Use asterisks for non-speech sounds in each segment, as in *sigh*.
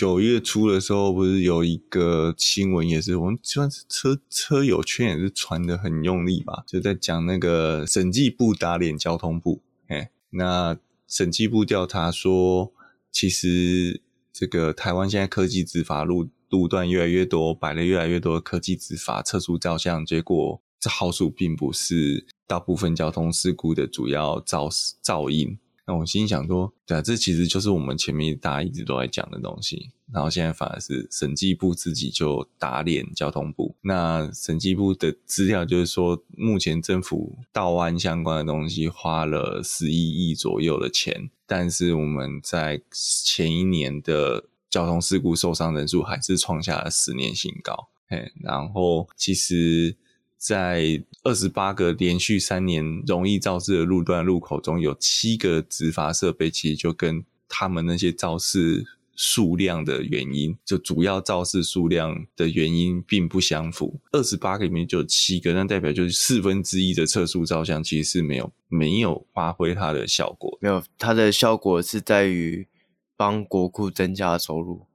九月初的时候，不是有一个新闻，也是我们算是车车友圈也是传得很用力吧，就在讲那个审计部打脸交通部。哎，那审计部调查说，其实这个台湾现在科技执法路路段越来越多，摆了越来越多的科技执法测速照相，结果这好数并不是大部分交通事故的主要肇肇因。那我心想说，对啊，这其实就是我们前面大家一直都在讲的东西。然后现在反而是审计部自己就打脸交通部。那审计部的资料就是说，目前政府道安相关的东西花了十一亿左右的钱，但是我们在前一年的交通事故受伤人数还是创下了十年新高。嘿，然后其实。在二十八个连续三年容易肇事的路段路口中，有七个执法设备，其实就跟他们那些肇事数量的原因，就主要肇事数量的原因并不相符。二十八个里面就有七个，那代表就是四分之一的测速照相其实是没有没有发挥它的效果，没有它的效果是在于帮国库增加收入。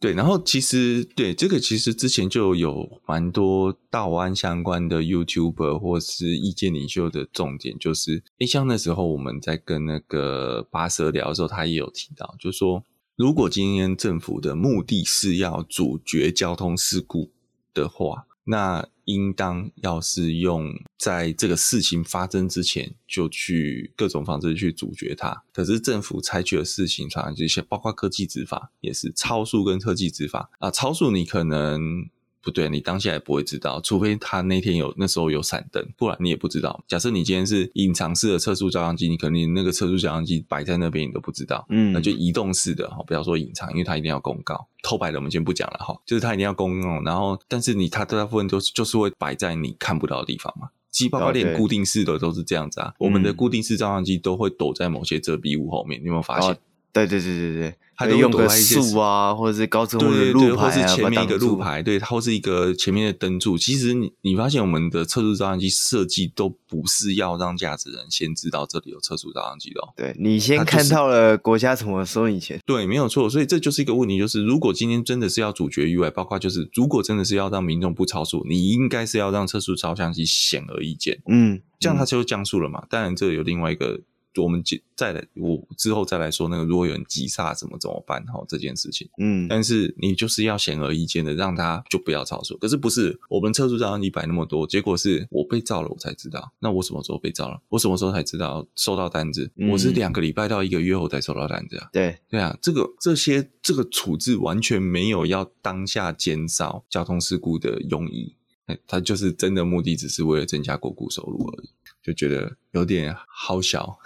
对，然后其实对这个，其实之前就有蛮多道安相关的 YouTuber 或是意见领袖的重点，就是，诶像那时候我们在跟那个巴蛇聊的时候，他也有提到，就是说，如果今天政府的目的是要阻绝交通事故的话，那应当要是用在这个事情发生之前就去各种方式去阻绝它。可是政府采取的事情，常常这些包括科技执法，也是超速跟科技执法啊。超速你可能。不对，你当下也不会知道，除非他那天有那时候有闪灯，不然你也不知道。假设你今天是隐藏式的测速照相机，你可能那个测速照相机摆在那边你都不知道，嗯，那就移动式的哈，不要说隐藏，因为它一定要公告。偷摆的我们先不讲了哈，就是它一定要公告，然后但是你它大部分都是就是会摆在你看不到的地方嘛，机包包连固定式的都是这样子啊，我们的固定式照相机都会躲在某些遮蔽物后面，你有没有发现？对对对对对。还用个树啊，或者是高速路牌啊，对对对，或是前面一个路牌，对，或是一个前面的灯柱。其实你你发现我们的测速照相机设计都不是要让驾驶人先知道这里有测速照相机的哦。对，你先看到了国家怎么收你钱。对，没有错。所以这就是一个问题，就是如果今天真的是要主绝意外，包括就是如果真的是要让民众不超速，你应该是要让测速照相机显而易见。嗯，这样它就降速了嘛。当然，这有另外一个。我们再来，我之后再来说那个，如果有人急刹怎么怎么办？哈，这件事情，嗯，但是你就是要显而易见的让他就不要超速。可是不是我们测速照相机摆那么多，结果是我被照了，我才知道。那我什么时候被照了？我什么时候才知道收到单子？嗯、我是两个礼拜到一个月后才收到单子啊。对对啊，这个这些这个处置完全没有要当下减少交通事故的用意，他就是真的目的只是为了增加国库收入而已。就觉得有点好小，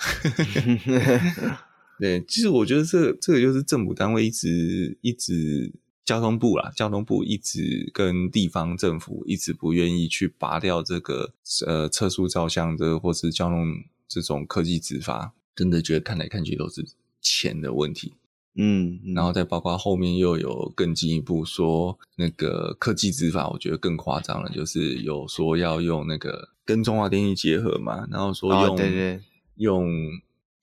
*laughs* 对，其实我觉得这个、这个就是政府单位一直一直交通部啦，交通部一直跟地方政府一直不愿意去拔掉这个呃测速照相的或是交通这种科技执法，真的觉得看来看去都是钱的问题。嗯，嗯，然后再包括后面又有更进一步说那个科技执法，我觉得更夸张了，就是有说要用那个跟中华电信结合嘛，然后说用、哦、对对用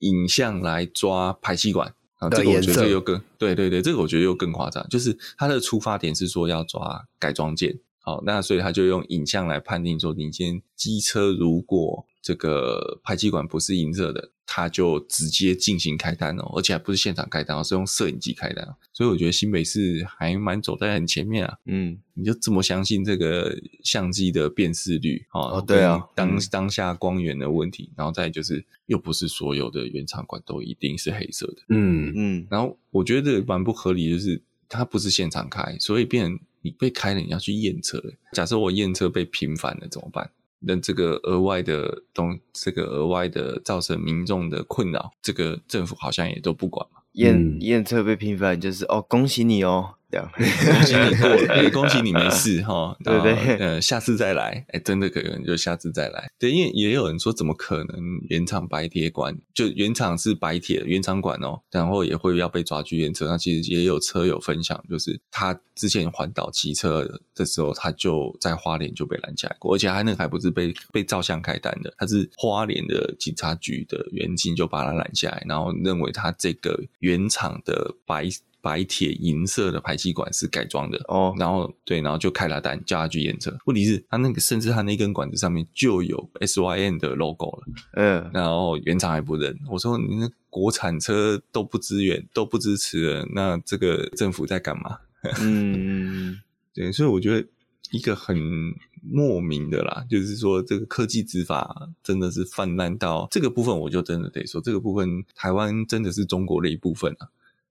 影像来抓排气管啊，这个我觉得又更对对对，这个我觉得又更夸张，就是它的出发点是说要抓改装件，好，那所以他就用影像来判定说，你今天机车如果这个排气管不是银色的。他就直接进行开单哦，而且还不是现场开单，而是用摄影机开单。所以我觉得新北市还蛮走在很前面啊。嗯，你就这么相信这个相机的辨识率哦，对啊，当当下光源的问题，然后再就是又不是所有的原厂管都一定是黑色的。嗯嗯，然后我觉得蛮不合理，就是它不是现场开，所以变成你被开了，你要去验车。假设我验车被频繁了怎么办？那这个额外的东，这个额外的造成民众的困扰，这个政府好像也都不管嘛。验验车被频繁就是哦，恭喜你哦。恭喜你过恭喜你没 *laughs* 事哈，*laughs* 对不对？呃，下次再来，哎，欸，真的可能就下次再来。对，因为也有人说，怎么可能原厂白铁管就原厂是白铁原厂管哦，然后也会要被抓去验车。那其实也有车友分享，就是他之前环岛骑车的时候，他就在花莲就被拦下来过，而且他那个还不是被被照相开单的，他是花莲的警察局的员警就把他拦下来，然后认为他这个原厂的白。白铁银色的排气管是改装的哦，然后对，然后就开了单叫他去验车。问题是，他那个甚至他那根管子上面就有 S Y N 的 logo 了，嗯，然后原厂还不认。我说你那国产车都不支援，都不支持了，那这个政府在干嘛？*laughs* 嗯，对，所以我觉得一个很莫名的啦，就是说这个科技执法真的是泛滥到这个部分，我就真的得说，这个部分台湾真的是中国的一部分啊。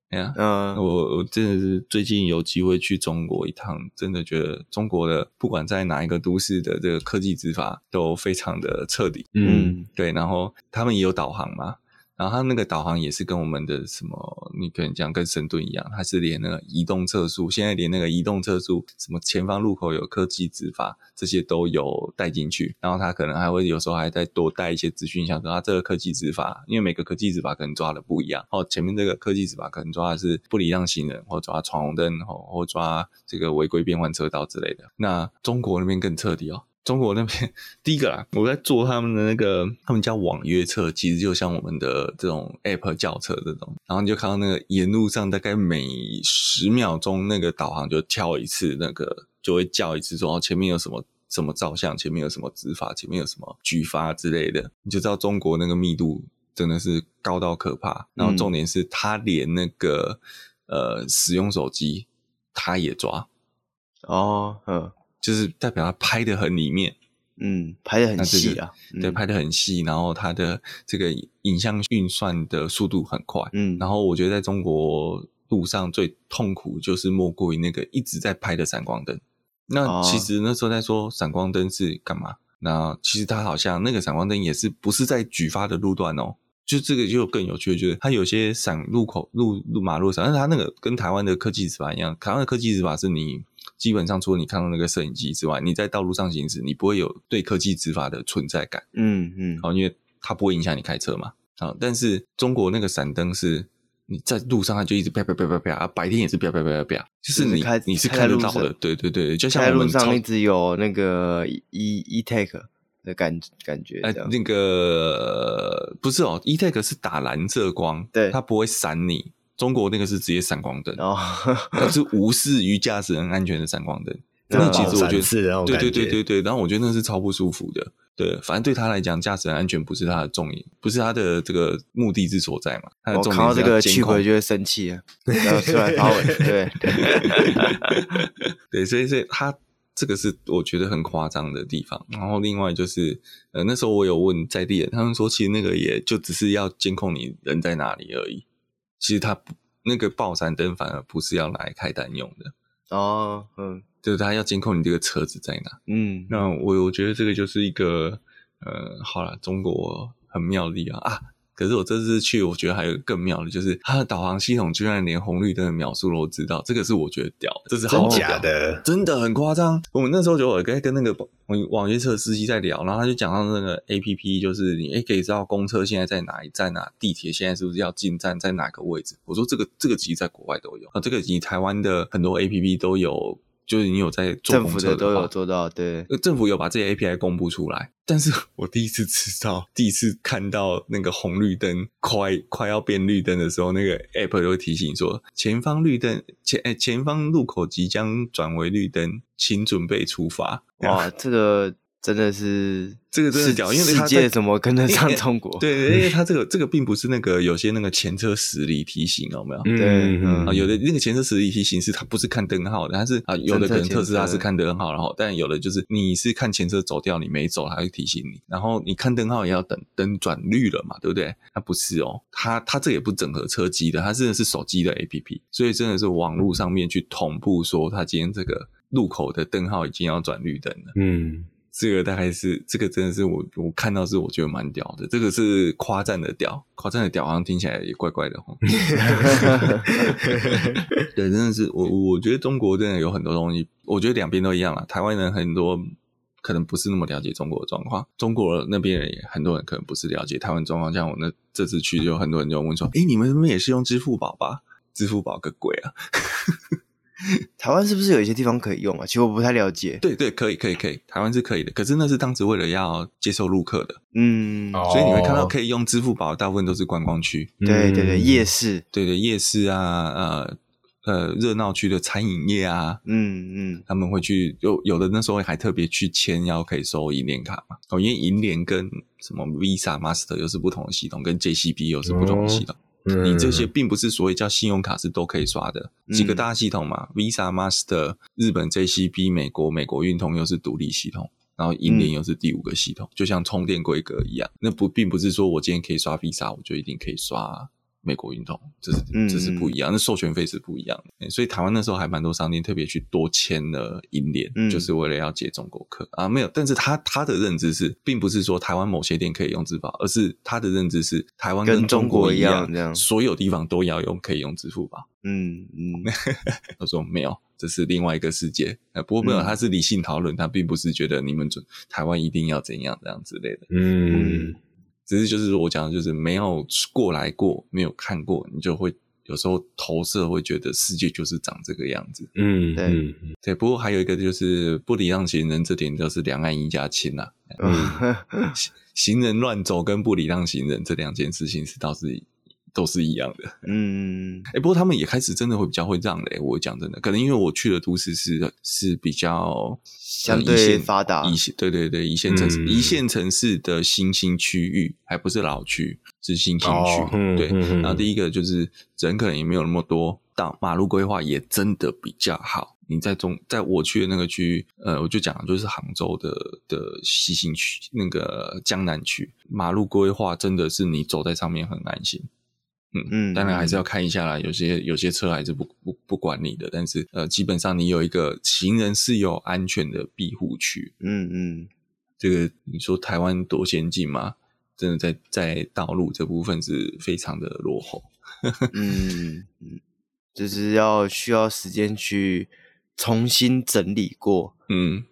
哎呀，嗯，我我真的是最近有机会去中国一趟，真的觉得中国的不管在哪一个都市的这个科技执法都非常的彻底。嗯，对，然后他们也有导航嘛。然后它那个导航也是跟我们的什么，你可能讲跟神盾一样，它是连那个移动测速，现在连那个移动测速，什么前方路口有科技执法，这些都有带进去。然后它可能还会有时候还再多带一些资讯，像说它这个科技执法，因为每个科技执法可能抓的不一样。哦，前面这个科技执法可能抓的是不礼让行人，或抓闯红灯，或或抓这个违规变换车道之类的。那中国那边更彻底哦。中国那边第一个啦，我在做他们的那个，他们叫网约车，其实就像我们的这种 App 叫车这种，然后你就看到那个沿路上大概每十秒钟那个导航就跳一次，那个就会叫一次说哦，前面有什么什么照相，前面有什么执法，前面有什么举发之类的，你就知道中国那个密度真的是高到可怕。然后重点是他连那个、呃使用手机他也抓哦，嗯。就是代表他拍的很里面，嗯，拍的很细啊，这个、对，拍的很细，然后他的这个影像运算的速度很快，嗯，然后我觉得在中国路上最痛苦就是莫过于那个一直在拍的闪光灯。那其实那时候在说闪光灯是干嘛？那其实它好像那个闪光灯也是不是在举发的路段哦，就这个就更有趣，就是它有些闪路口路路马路上，但是它那个跟台湾的科技执法一样，台湾的科技执法是你。基本上，除了你看到那个摄影机之外，你在道路上行驶，你不会有对科技执法的存在感。嗯嗯，好，因为它不会影响你开车嘛。啊，但是中国那个闪灯是你在路上，它就一直啪啪啪啪啪啊，白天也是啪啪啪啪啪，就是你你是看得到的。对对对，就像我们路上一直有那个 e e-tag 的感感觉。哎、呃，那个不是哦，e-tag 是打蓝色光，对，它不会闪你。中国那个是直接闪光灯，哦，它是无视于驾驶人安全的闪光灯。*laughs* 那其实我觉得是，对对对对对，然后我觉得那是超不舒服的。对，反正对他来讲，驾驶人安全不是他的重点，不是他的这个目的之所在嘛。他的重点是我看到这个区块就会生气啊，要出来发文。对对，所以所以他这个是我觉得很夸张的地方。然后另外就是，呃，那时候我有问在地人，他们说其实那个也就只是要监控你人在哪里而已。其实它不那个爆闪灯反而不是要来开单用的哦，嗯，就是它要监控你这个车子在哪，嗯，那我我觉得这个就是一个呃，好了，中国很妙的地方啊。可是我这次去，我觉得还有更妙的，就是它的导航系统居然连红绿灯的秒数都知道，这个是我觉得屌，这是好真假的，真的很夸张。我们那时候就我跟跟那个网网约车司机在聊，然后他就讲到那个 APP，就是你哎可以知道公车现在在哪一站啊，地铁现在是不是要进站，在哪个位置？我说这个这个其实在国外都有啊，这个以台湾的很多 APP 都有。就是你有在做政府的都有做到，对，政府有把这些 API 公布出来，但是 *laughs* 我第一次知道，第一次看到那个红绿灯快快要变绿灯的时候，那个 App 就会提醒说，前方绿灯前诶前方路口即将转为绿灯，请准备出发。哇，这个。真的是这个真的屌，因为世界怎么跟得上中国？对，因为它这个这个并不是那个有些那个前车驶离提醒，有没有？对，有的那个前车驶离提醒是它不是看灯号的，它是啊，有的可能特斯拉是看灯号，然后但有的就是你是看前车走掉，你没走，它会提醒你，然后你看灯号也要等灯转绿了嘛，对不对？它不是哦，它它这也不整合车机的，它真的是手机的 APP，所以真的是网络上面去同步说，它今天这个路口的灯号已经要转绿灯了，嗯。这个大概是，这个真的是我我看到是我觉得蛮屌的，这个是夸赞的屌，夸赞的屌好像听起来也怪怪的哈。*laughs* 对，真的是我我觉得中国真的有很多东西，我觉得两边都一样啦。台湾人很多可能不是那么了解中国的状况，中国那边人也很多人可能不是了解台湾状况。像我那这次去，就很多人就问说：“诶，你们那边也是用支付宝吧？支付宝个鬼啊！” *laughs* 台湾是不是有一些地方可以用啊？其实我不太了解。对对，可以可以可以，台湾是可以的。可是那是当时为了要接受陆客的，嗯，所以你会看到可以用支付宝，大部分都是观光区。对对对，夜市，对对夜市啊，呃，呃热闹区的餐饮业啊，嗯嗯，他们会去有有的那时候还特别去签要可以收银联卡嘛，哦，因为银联跟什么 Visa、Master 又是不同的系统，跟 JCB 又是不同的系统。哦、你这些并不是所谓叫信用卡是都可以刷的，嗯、几个大系统嘛，Visa、Master、日本 JCB、美国美国运通又是独立系统。然后银联又是第五个系统，嗯、就像充电规格一样。那不并不是说我今天可以刷 Visa，我就一定可以刷美国运通，这是这是不一样。嗯、那授权费是不一样的。所以台湾那时候还蛮多商店特别去多签了银联，嗯、就是为了要接中国客啊。没有，但是他他的认知是，并不是说台湾某些店可以用支付宝，而是他的认知是台湾跟中国一样，这样所有地方都要用可以用支付宝。嗯嗯，*laughs* 他说没有。这是另外一个世界，呃，不过没有，他是理性讨论，他并不是觉得你们准台湾一定要怎样这样之类的，嗯，只是就是我讲的就是没有过来过，没有看过，你就会有时候投射会觉得世界就是长这个样子，嗯，对，嗯、对。不过还有一个就是不礼让行人，这点就是两岸一家亲呐，嗯，行人乱走跟不礼让行人这两件事情是倒是。都是一样的，嗯，哎、欸，不过他们也开始真的会比较会让嘞。我讲真的，可能因为我去的都市是是比较相对发达，一线，对对对，一线城市，嗯、一线城市的新兴区域，还不是老区，是新兴区。哦嗯、对，嗯、然后第一个就是人可能也没有那么多，到马路规划也真的比较好。你在中，在我去的那个区域，呃，我就讲就是杭州的的西兴区，那个江南区，马路规划真的是你走在上面很安心。嗯嗯，当然还是要看一下啦。有些有些车还是不不不管你的，但是呃，基本上你有一个行人是有安全的庇护区。嗯嗯，这个你说台湾多先进吗？真的在在道路这部分是非常的落后。*laughs* 嗯嗯，就是要需要时间去重新整理过。嗯，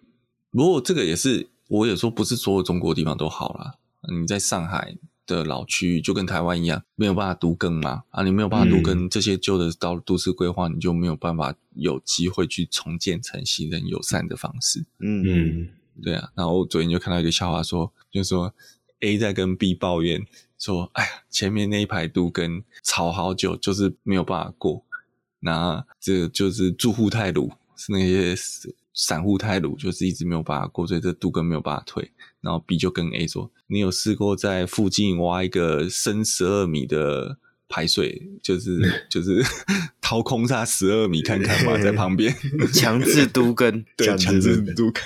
不过这个也是我有说不是所有中国地方都好啦。你在上海。的老区域就跟台湾一样，没有办法独耕嘛啊，你没有办法独耕这些旧的道都市规划，你就没有办法有机会去重建成行人友善的方式。嗯嗯，对啊。然后我昨天就看到一个笑话说，说就是说 A 在跟 B 抱怨说，哎呀，前面那一排都更吵好久，就是没有办法过。那这就是住户太鲁，是那些散户太鲁，就是一直没有办法过，所以这都更没有办法退。然后 B 就跟 A 说：“你有试过在附近挖一个深十二米的排水，就是 *laughs* 就是 *laughs* 掏空它十二米看看嘛，在旁边 *laughs* 强制都根，对，强制都根。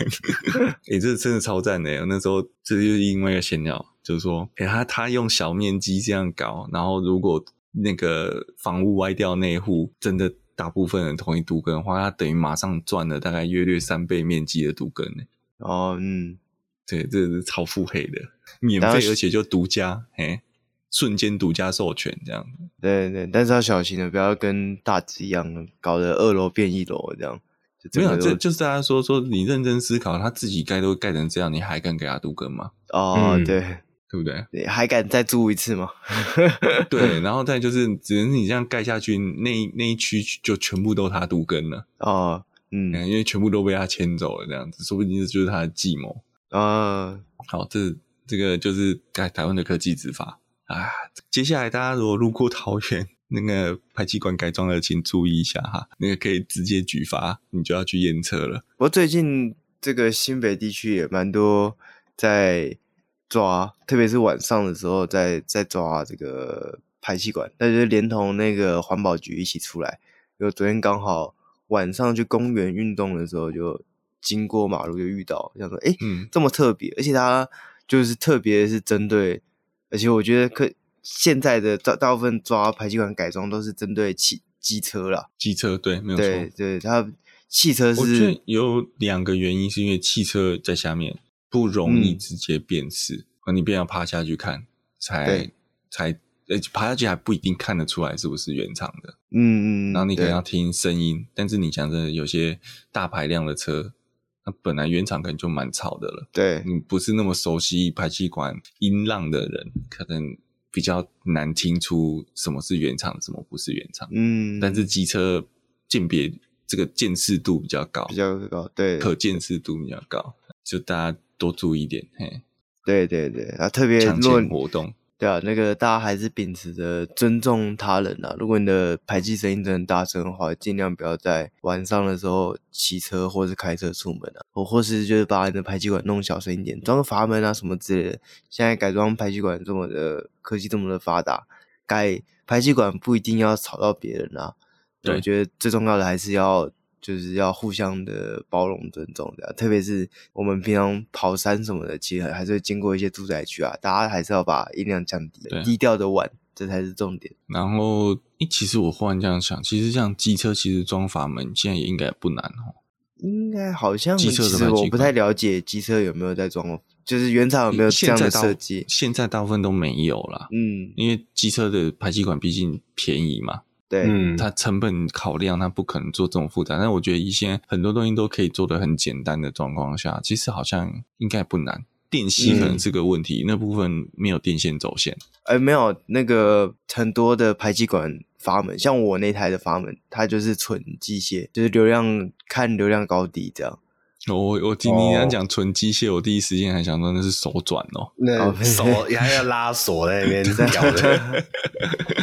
哎，这真的超赞的！那时候这就是另外一个闲聊，就是说，哎，他他用小面积这样搞，然后如果那个房屋歪掉那户，真的大部分人同意都更的话，他等于马上赚了大概约略三倍面积的都更呢。哦，嗯。”对，这是超腹黑的，免费而且就独家，嘿，瞬间独家授权这样。对对，但是要小心的，不要跟大直一样，搞得二楼变一楼这样。没有，这就是大家说说，你认真思考，他自己盖都盖成这样，你还敢给他独根吗？哦，对，对不对？对，还敢再租一次吗？*laughs* 对，然后再就是，只能你这样盖下去，那那一区就全部都他独根了。哦，嗯，因为全部都被他牵走了，这样子，说不定这就是他的计谋。啊，好，这这个就是台台湾的科技执法啊。接下来大家如果路过桃园那个排气管改装的，请注意一下哈，那个可以直接举发，你就要去验车了。不过最近这个新北地区也蛮多在抓，特别是晚上的时候在在抓这个排气管，那就是连同那个环保局一起出来。因为昨天刚好晚上去公园运动的时候就。经过马路就遇到，想说，哎、欸，嗯、这么特别，而且它就是特别是针对，而且我觉得可现在的大大部分抓排气管改装都是针对汽机车啦，机车对，没有错，对对，它汽车是有两个原因，是因为汽车在下面不容易直接辨识，嗯、你便要趴下去看，才对。才，呃，爬下去还不一定看得出来是不是原厂的，嗯嗯，然后你可能要听声音，但是你讲的有些大排量的车。那本来原厂可能就蛮吵的了，对，你不是那么熟悉排气管音浪的人，可能比较难听出什么是原厂，什么不是原厂。嗯，但是机车鉴别这个见识度比较高，比较高，对，可见识度比较高，就大家多注意一点，嘿，对对对，啊，特别抢钱活动，对啊，那个大家还是秉持着尊重他人啊。如果你的排气声音真的很大声的话，尽量不要在晚上的时候骑车或是开车出门啊，或或是就是把你的排气管弄小声一点，装个阀门啊什么之类的。现在改装排气管这么的科技这么的发达，改排气管不一定要吵到别人啊。对，我觉得最重要的还是要。就是要互相的包容、尊重的，特别是我们平常跑山什么的，其实还是会经过一些住宅区啊，大家还是要把音量降低，低调的玩，这才是重点。然后，诶，其实我忽然这样想，其实像机车，其实装阀门现在也应该不难哦。应该好像机车，其实我不太了解机车有没有在装，就是原厂有没有这样的设计？现在大部分都没有啦。嗯，因为机车的排气管毕竟便宜嘛。对，嗯，它成本考量，它不可能做这种复杂。但我觉得一些很多东西都可以做的很简单的状况下，其实好像应该不难。电吸可能是个问题，嗯、那部分没有电线走线。哎、欸，没有那个很多的排气管阀门，像我那台的阀门，它就是纯机械，就是流量看流量高低这样。我我听你刚讲纯机械，我第一时间还想说那是手转哦，那 *laughs* 手还要拉锁在那边调的，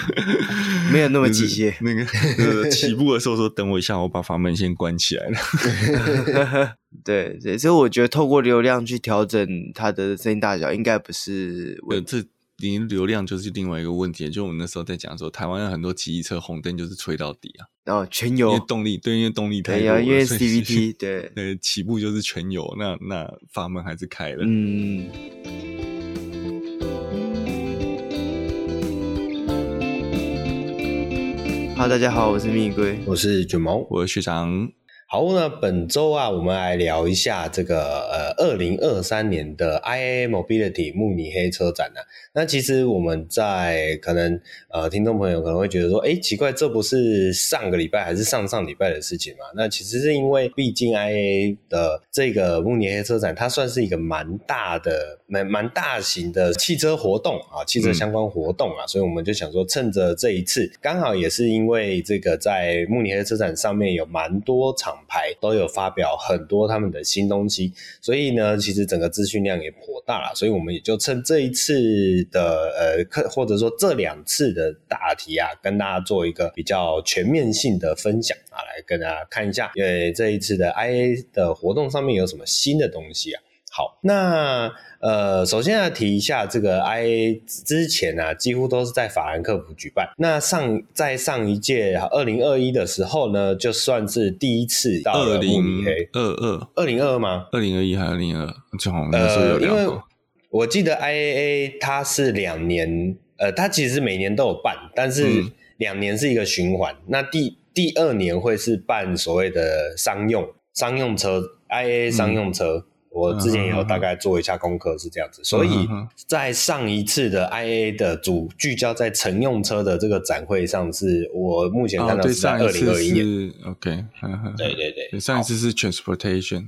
*laughs* 没有那么机械。那个起步的时候说等我一下，我把阀门先关起来了。*laughs* 对对，所以我觉得透过流量去调整它的声音大小，应该不是呃这。零流量就是另外一个问题，就我们那时候在讲说，台湾有很多骑车红灯就是吹到底啊，哦，全油，因为动力对，因为动力太多了，因为 CVT 对，*laughs* 对，起步就是全油，那那阀门还是开了。嗯。好，大家好，我是蜜龟，我是卷毛，我是学长。好，那本周啊，我们来聊一下这个呃，二零二三年的 IAA Mobility 慕尼黑车展呢、啊。那其实我们在可能呃，听众朋友可能会觉得说，哎，奇怪，这不是上个礼拜还是上上礼拜的事情吗？那其实是因为，毕竟 IAA 的这个慕尼黑车展，它算是一个蛮大的、蛮蛮大型的汽车活动啊，汽车相关活动啊，嗯、所以我们就想说，趁着这一次，刚好也是因为这个在慕尼黑车展上面有蛮多场。牌都有发表很多他们的新东西，所以呢，其实整个资讯量也颇大了，所以我们也就趁这一次的呃课，或者说这两次的大题啊，跟大家做一个比较全面性的分享啊，来跟大家看一下，因为这一次的 IA 的活动上面有什么新的东西啊。好，那呃，首先要提一下这个 IA 之前啊，几乎都是在法兰克福举办。那上在上一届二零二一的时候呢，就算是第一次到了慕尼黑。二二二零二二吗？二零二一还是二零二二？因为我记得 IAA 它是两年，呃，它其实每年都有办，但是两年是一个循环。嗯、那第第二年会是办所谓的商用商用车 IAA 商用车。嗯我之前也有大概做一下功课，是这样子，所以在上一次的 IA 的主聚焦在乘用车的这个展会上，是我目前看到是在二零二一年。OK，对对对，上一次是 Transportation。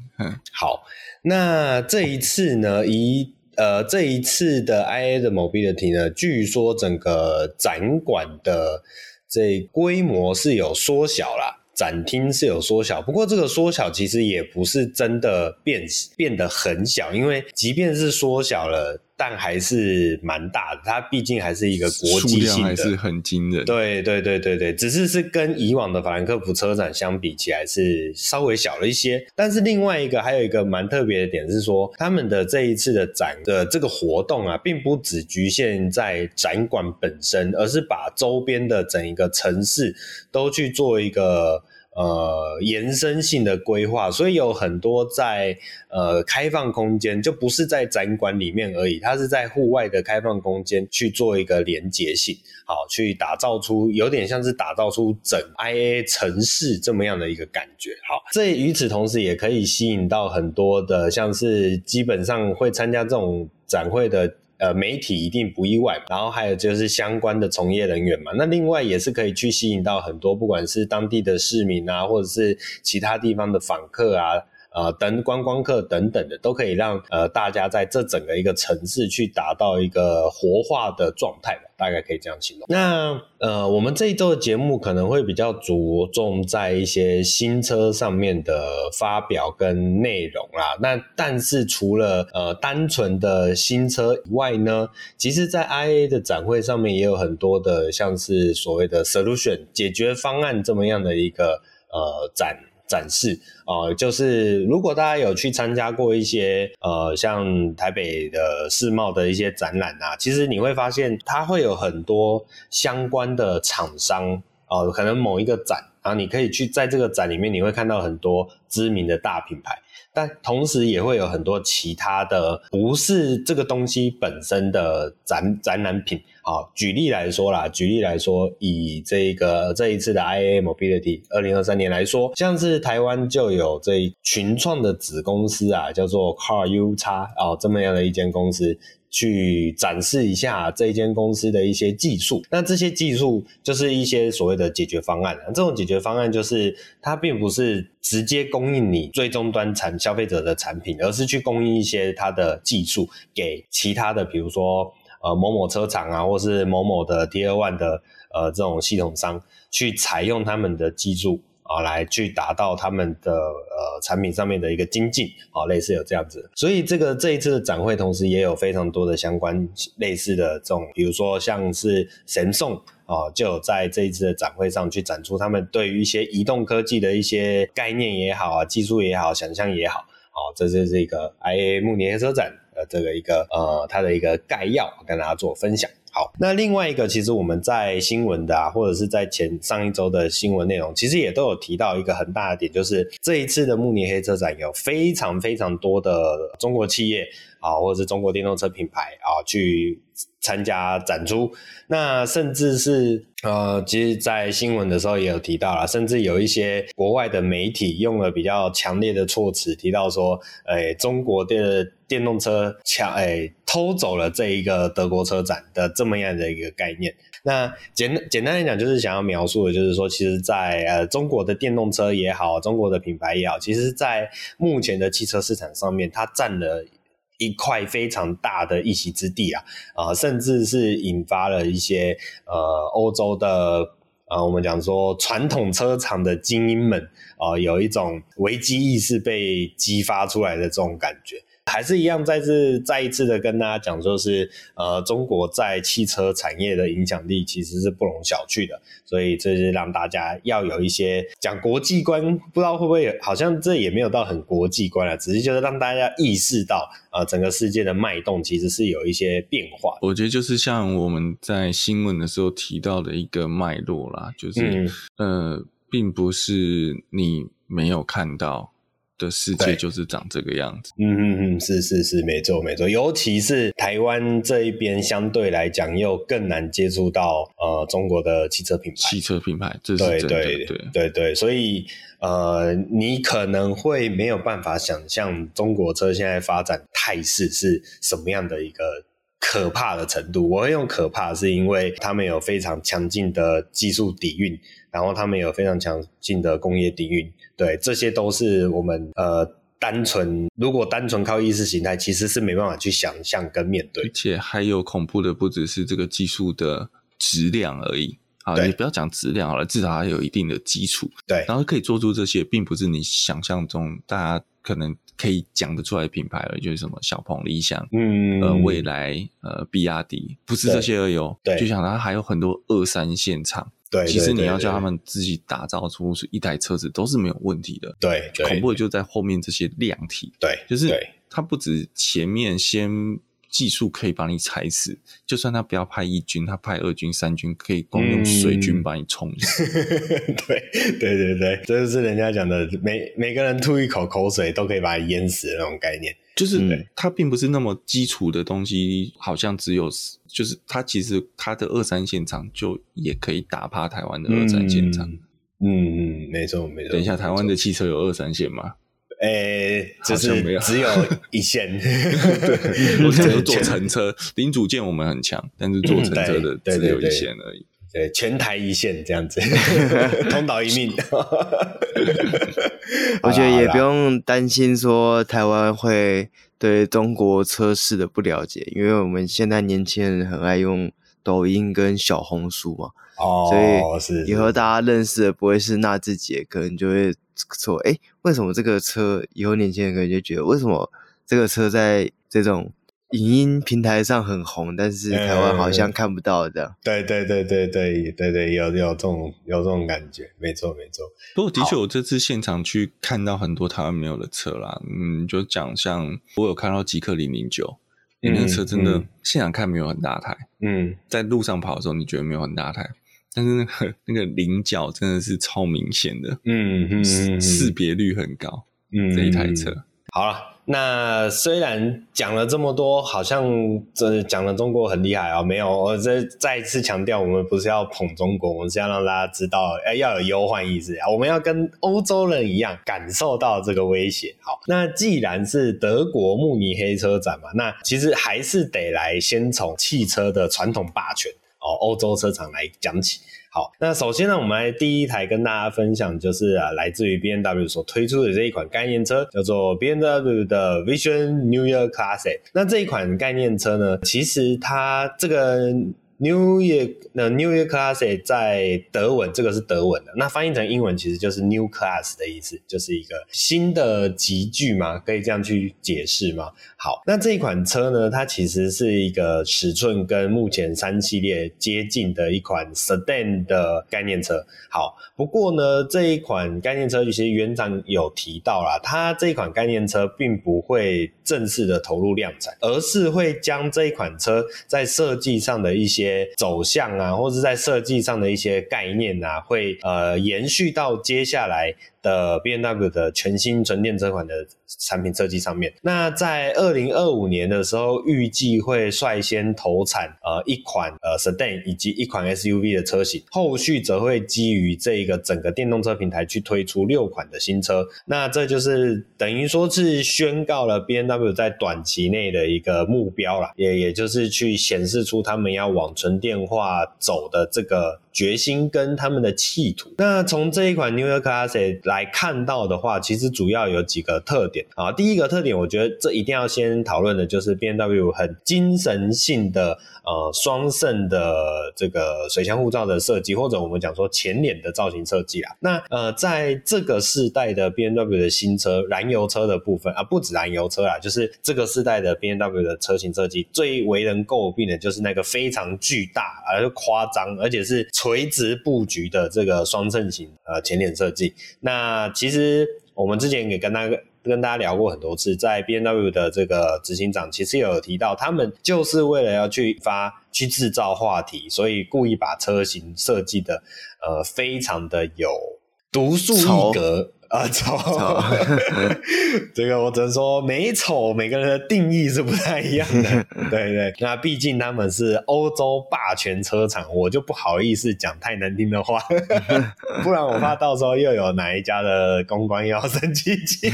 好，那这一次呢，一呃这一次的 IA 的 Mobility 呢，据说整个展馆的这规模是有缩小啦。展厅是有缩小，不过这个缩小其实也不是真的变变得很小，因为即便是缩小了。但还是蛮大的，它毕竟还是一个国际性的，还是很惊人。对对对对对，只是是跟以往的法兰克福车展相比起来是稍微小了一些。但是另外一个还有一个蛮特别的点是说，他们的这一次的展的这个活动啊，并不只局限在展馆本身，而是把周边的整一个城市都去做一个。呃，延伸性的规划，所以有很多在呃开放空间，就不是在展馆里面而已，它是在户外的开放空间去做一个连结性，好，去打造出有点像是打造出整 IA 城市这么样的一个感觉。好，这与此同时也可以吸引到很多的，像是基本上会参加这种展会的。呃，媒体一定不意外，然后还有就是相关的从业人员嘛。那另外也是可以去吸引到很多，不管是当地的市民啊，或者是其他地方的访客啊，呃等观光客等等的，都可以让呃大家在这整个一个城市去达到一个活化的状态吧，大概可以这样形容。那呃，我们这一周的节目可能会比较着重在一些新车上面的发表跟内容啦。那但是除了呃单纯的新车以外呢，其实在 IA 的展会上面也有很多的像是所谓的 solution 解决方案这么样的一个呃展展示啊、呃，就是如果大家有去参加过一些呃像台北的世贸的一些展览啊，其实你会发现它会有很多相关的厂商呃，可能某一个展，然后你可以去在这个展里面你会看到很多知名的大品牌。但同时也会有很多其他的不是这个东西本身的展展览品。好，举例来说啦，举例来说，以这个这一次的 i a mobility 二零二三年来说，像是台湾就有这一群创的子公司啊，叫做 CarUX 哦，这么样的一间公司。去展示一下这一间公司的一些技术，那这些技术就是一些所谓的解决方案。这种解决方案就是它并不是直接供应你最终端产消费者的产品，而是去供应一些它的技术给其他的，比如说呃某某车厂啊，或是某某的 Tier 1的呃这种系统商去采用他们的技术。啊，来去达到他们的呃产品上面的一个精进，啊，类似有这样子，所以这个这一次的展会，同时也有非常多的相关类似的这种，比如说像是神送啊，就有在这一次的展会上去展出他们对于一些移动科技的一些概念也好啊，技术也好，想象也好，啊，这就是一个 IA 慕尼黑车展这个一个呃它的一个概要，跟大家做分享。好，那另外一个，其实我们在新闻的啊，或者是在前上一周的新闻内容，其实也都有提到一个很大的点，就是这一次的慕尼黑车展有非常非常多的中国企业啊，或者是中国电动车品牌啊，去参加展出。那甚至是呃，其实，在新闻的时候也有提到了，甚至有一些国外的媒体用了比较强烈的措辞，提到说，诶，中国的电动车抢，诶。偷走了这一个德国车展的这么样的一个概念。那简简单来讲，就是想要描述的，就是说，其实，在呃中国的电动车也好，中国的品牌也好，其实，在目前的汽车市场上面，它占了一块非常大的一席之地啊啊、甚至是引发了一些呃欧洲的呃我们讲说传统车厂的精英们啊、有一种危机意识被激发出来的这种感觉。还是一样，再次再一次的跟大家讲，就是呃，中国在汽车产业的影响力其实是不容小觑的，所以这是让大家要有一些讲国际观，不知道会不会好像这也没有到很国际观了，只是就是让大家意识到，呃，整个世界的脉动其实是有一些变化。我觉得就是像我们在新闻的时候提到的一个脉络啦，就是、嗯、呃，并不是你没有看到。的世界就是长这个样子。嗯嗯嗯，是是是，没错没错。尤其是台湾这一边，相对来讲又更难接触到呃中国的汽车品牌。汽车品牌，这是。对对对对对，所以呃，你可能会没有办法想象中国车现在发展态势是什么样的一个可怕的程度。我会用可怕，是因为他们有非常强劲的技术底蕴，然后他们有非常强劲的工业底蕴。对，这些都是我们呃单纯，如果单纯靠意识形态，其实是没办法去想象跟面对。而且还有恐怖的，不只是这个技术的质量而已。啊，你不要讲质量好了，至少还有一定的基础。对，然后可以做出这些，并不是你想象中大家可能可以讲得出来的品牌而已，就是什么小鹏、理想，嗯，呃，蔚来，呃，比亚迪，不是这些而已哦。对，就想它还有很多二三线厂。对，其实你要叫他们自己打造出一台车子都是没有问题的。对，恐怖的就在后面这些量体。对，就是它不止前面先技术可以把你踩死，就算他不要派一军，他派二军、三军，可以光用水军把你冲死。*laughs* 嗯、对，对对对，这就是人家讲的，每每个人吐一口口水都可以把你淹死的那种概念。就是它并不是那么基础的东西，好像只有。就是它其实它的二三线厂就也可以打趴台湾的二三线厂。嗯嗯，没错没错。等一下，台湾的汽车有二三线吗？诶、欸，就是没有，只有一线。*laughs* 对，我只有做乘车，零组件我们很强，但是做乘车的只有一线而已。对，全台一线这样子，*laughs* 通岛一命。我觉得也不用担心说台湾会对中国车市的不了解，因为我们现在年轻人很爱用抖音跟小红书嘛，哦，所以以后大家认识的不会是纳智捷，可能就会说，哎，为什么这个车？以后年轻人可能就觉得，为什么这个车在这种。影音平台上很红，但是台湾好像看不到这样。对对对对对对对，有有这种有这种感觉，没错没错。不过的确，我这次现场去看到很多台湾没有的车啦。嗯，就讲像我有看到极氪零零九，那个车真的、嗯、现场看没有很大台。嗯，在路上跑的时候你觉得没有很大台，但是那个那个棱角真的是超明显的。嗯嗯，识别率很高。嗯，这一台车好了。那虽然讲了这么多，好像这讲了中国很厉害啊，没有，我这再一次强调，我们不是要捧中国，我们是要让大家知道，哎，要有忧患意识啊，我们要跟欧洲人一样感受到这个威胁。好，那既然是德国慕尼黑车展嘛，那其实还是得来先从汽车的传统霸权哦，欧洲车厂来讲起。好，那首先呢，我们来第一台跟大家分享，就是啊，来自于 B N W 所推出的这一款概念车，叫做 B N W 的 Vision New Year Classic。那这一款概念车呢，其实它这个。New Year，那 Neue Klasse 在德文，这个是德文的，那翻译成英文其实就是 New Class 的意思，就是一个新的集聚嘛，可以这样去解释吗？好，那这一款车呢，它其实是一个尺寸跟目前三系列接近的一款 Sedan 的概念车。好，不过呢，这一款概念车其实园长有提到啦，它这一款概念车并不会正式的投入量产，而是会将这一款车在设计上的一些。走向啊，或是在设计上的一些概念啊，会呃延续到接下来的 BMW 的全新纯电车款的产品设计上面。那在二零二五年的时候，预计会率先投产呃一款呃 Sedan 以及一款 SUV 的车型，后续则会基于这个整个电动车平台去推出六款的新车。那这就是等于说是宣告了 BMW 在短期内的一个目标啦，也也就是去显示出他们要往纯电化走的这个决心跟他们的企图。那从这一款 Neue Klasse 来看到的话，其实主要有几个特点啊。第一个特点，我觉得这一定要先讨论的就是 BMW 很精神性的呃双肾的这个水箱护罩的设计，或者我们讲说前脸的造型设计啊。那呃，在这个世代的 BMW 的新车燃油车的部分啊，不止燃油车啦，就是这个世代的 BMW 的车型设计最为人诟病的就是那个非常巨大而夸张，而且是。垂直布局的这个双衬型呃前脸设计，那其实我们之前也跟大家跟大家聊过很多次，在 B N W 的这个执行长其实也有提到，他们就是为了要去发去制造话题，所以故意把车型设计的呃非常的有独树一格。啊，*laughs* 丑！*laughs* 这个我只能说美丑，每个人的定义是不太一样的。*laughs* 对对，那毕竟他们是欧洲霸权车厂，我就不好意思讲太难听的话，不然我怕到时候又有哪一家的公关要生气气。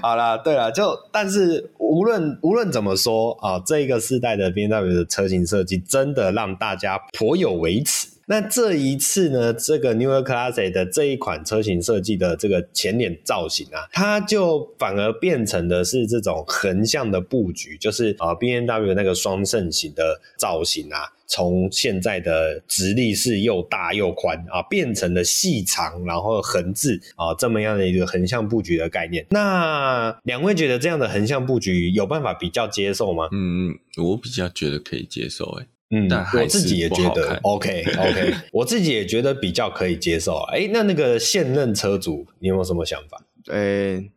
好啦，对了，就但是无论无论怎么说啊，这个世代的 BMW 的车型设计真的让大家颇有微词。那这一次呢，这个 Neue Klasse 的这一款车型设计的这个前脸造型啊，它就反而变成的是这种横向的布局，就是啊 B N W 那个双肾型的造型啊，从现在的直立式又大又宽啊，变成了细长然后横置啊这么样的一个横向布局的概念。那两位觉得这样的横向布局有办法比较接受吗？嗯，我比较觉得可以接受，诶嗯，但我自己也觉得 OK *laughs* OK，我自己也觉得比较可以接受。哎、欸，那那个现任车主，你有没有什么想法？哎、欸，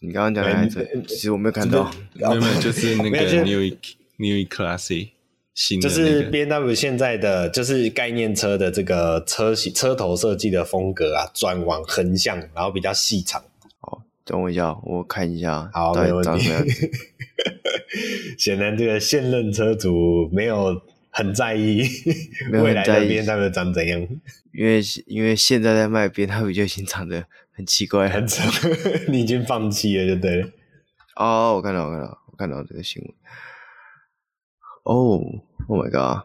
你刚刚讲的车，其实我没有看到，没有没有，就是 *laughs* 那个的、那个，就是 BMW 现在的就是概念车的这个车型车头设计的风格啊，转往横向，然后比较细长。好，等我一下，我看一下，好，没问题。*laughs* 显然，这个现任车主没有。很在意 *laughs* 未来的 BMW 长怎样，因为因为现在在卖 BMW 就已经长得很奇怪，很丑，*laughs* 你已经放弃了，就对了。哦，我看到，我看到，我看到这个新闻。哦，Oh my god！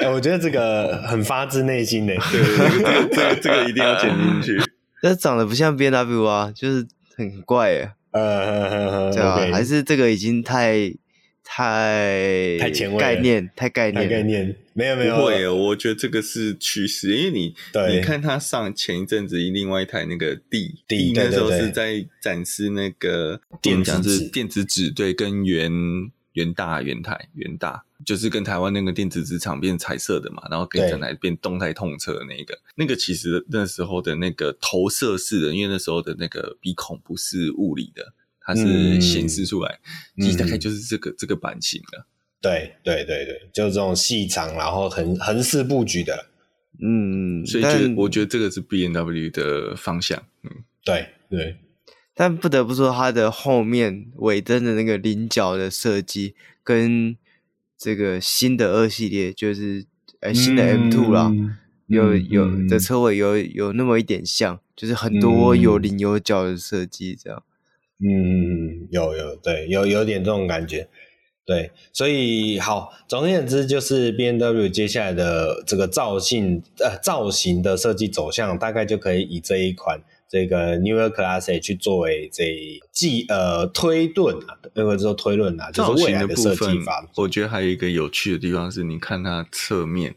欸、*laughs* 我觉得这个很发自内心的，对，这个这个这个一定要剪进去。这长得不像 B N W 啊，就是很怪耶。呃，对啊，还是这个已经太太太前卫，概念太概念概念，没有没有，不会，我觉得这个是趋势，因为你你看他上前一阵子另外一台那个 D D 那时候是在展示那个电子纸，电子纸对，跟原原大原台原大。就是跟台湾那个电子纸厂变彩色的嘛，然后跟成来变动态痛车的那个，那个其实那时候的那个投射式的，因为那时候的那个鼻孔不是物理的，它是显示出来，其实大概就是这个、嗯、这个版型了。对对对对，就是这种细长，然后横横式布局的，嗯，所以就我觉得这个是 BMW 的方向，嗯，对对。但不得不说，它的后面尾灯的那个菱角的设计跟。这个新的二系列就是，呃，新的 M Two 啦，嗯、有有的车尾有有那么一点像，就是很多有棱有角的设计，这样。嗯，有有对，有有点这种感觉，对。所以好，总而言之，就是 B N W 接下来的这个造型呃造型的设计走向，大概就可以以这一款。这个 Newer Class A 去作为这计呃推论啊，因为说推论啊，就是未来的设计法。我觉得还有一个有趣的地方是，你看它侧面，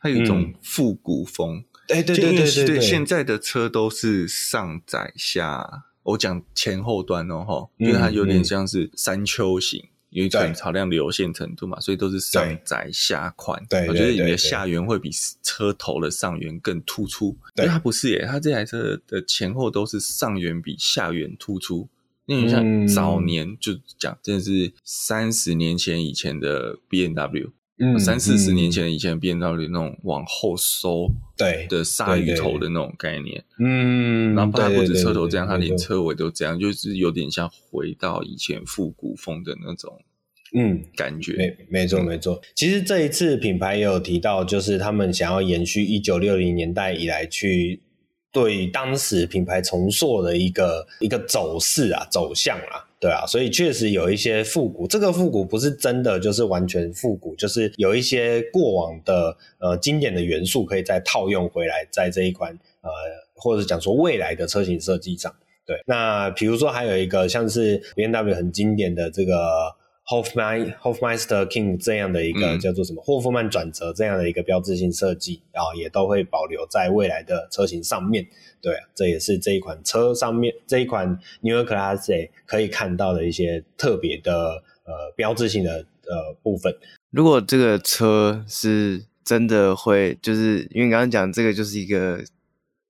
它有一种复古风。哎、对对对对，对，现在的车都是上窄下，我讲前后端哦，哈，因为它有点像是山丘型。嗯嗯有一种朝向流线程度嘛，所以都是上窄下宽。对，我觉得你的下缘会比车头的上缘更突出。对，它不是耶，它这台车的前后都是上缘比下缘突出。那你像早年就讲，真的是三十年前以前的 BMW，嗯，三四十年前以前的 BMW 那种往后收对的鲨鱼头的那种概念。嗯，然后它不止车头这样，它连车尾都这样，就是有点像回到以前复古风的那种。嗯，感觉没没错没错。其实这一次品牌也有提到，就是他们想要延续一九六零年代以来去对当时品牌重塑的一个一个走势啊走向啊，对啊，所以确实有一些复古。这个复古不是真的就是完全复古，就是有一些过往的呃经典的元素可以再套用回来，在这一款呃或者讲说未来的车型设计上。对，那比如说还有一个像是 BMW 很经典的这个。Hofmeister Hofmeister King 这样的一个叫做什么霍夫曼转折这样的一个标志性设计，然后也都会保留在未来的车型上面。对啊，这也是这一款车上面这一款 Newer Class A 可以看到的一些特别的呃标志性的呃部分。如果这个车是真的会，就是因为刚刚讲这个就是一个。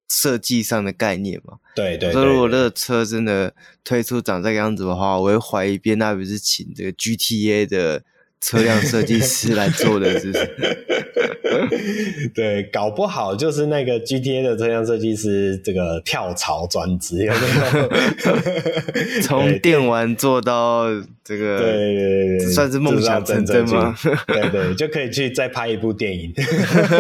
设计上的概念嘛，对对，对。所以如果这个车真的推出长这个样子的话，我会怀疑边那不是请这个 GTA 的车辆设计师来做的，是不是？*laughs* 对，搞不好就是那个 GTA 的车辆设计师这个跳槽转职，有没有？从电玩做到。这个对对对对，算是梦想成真吗？对对，就可以去再拍一部电影。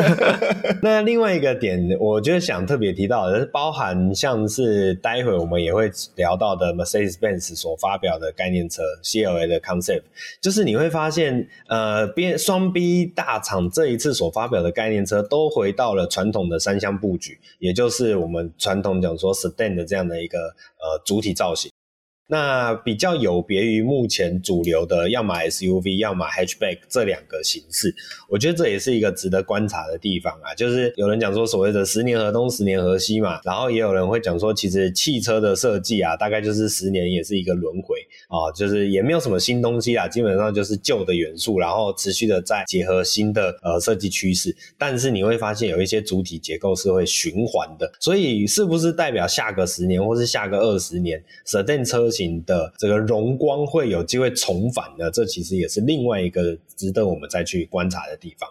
*laughs* 那另外一个点，我觉得想特别提到的是，包含像是待会我们也会聊到的 Mercedes-Benz 所发表的概念车 CLA 的 Concept，就是你会发现，呃边双 B 大厂这一次所发表的概念车，都回到了传统的三厢布局，也就是我们传统讲说 s t a n 的这样的一个呃主体造型。那比较有别于目前主流的，要么 SUV，要么 Hatchback 这两个形式，我觉得这也是一个值得观察的地方啊。就是有人讲说所谓的十年河东，十年河西嘛，然后也有人会讲说，其实汽车的设计啊，大概就是十年也是一个轮回啊，就是也没有什么新东西啊，基本上就是旧的元素，然后持续的在结合新的呃设计趋势。但是你会发现有一些主体结构是会循环的，所以是不是代表下个十年或是下个二十年，Sedan 车型的这个荣光会有机会重返的？这其实也是另外一个值得我们再去观察的地方。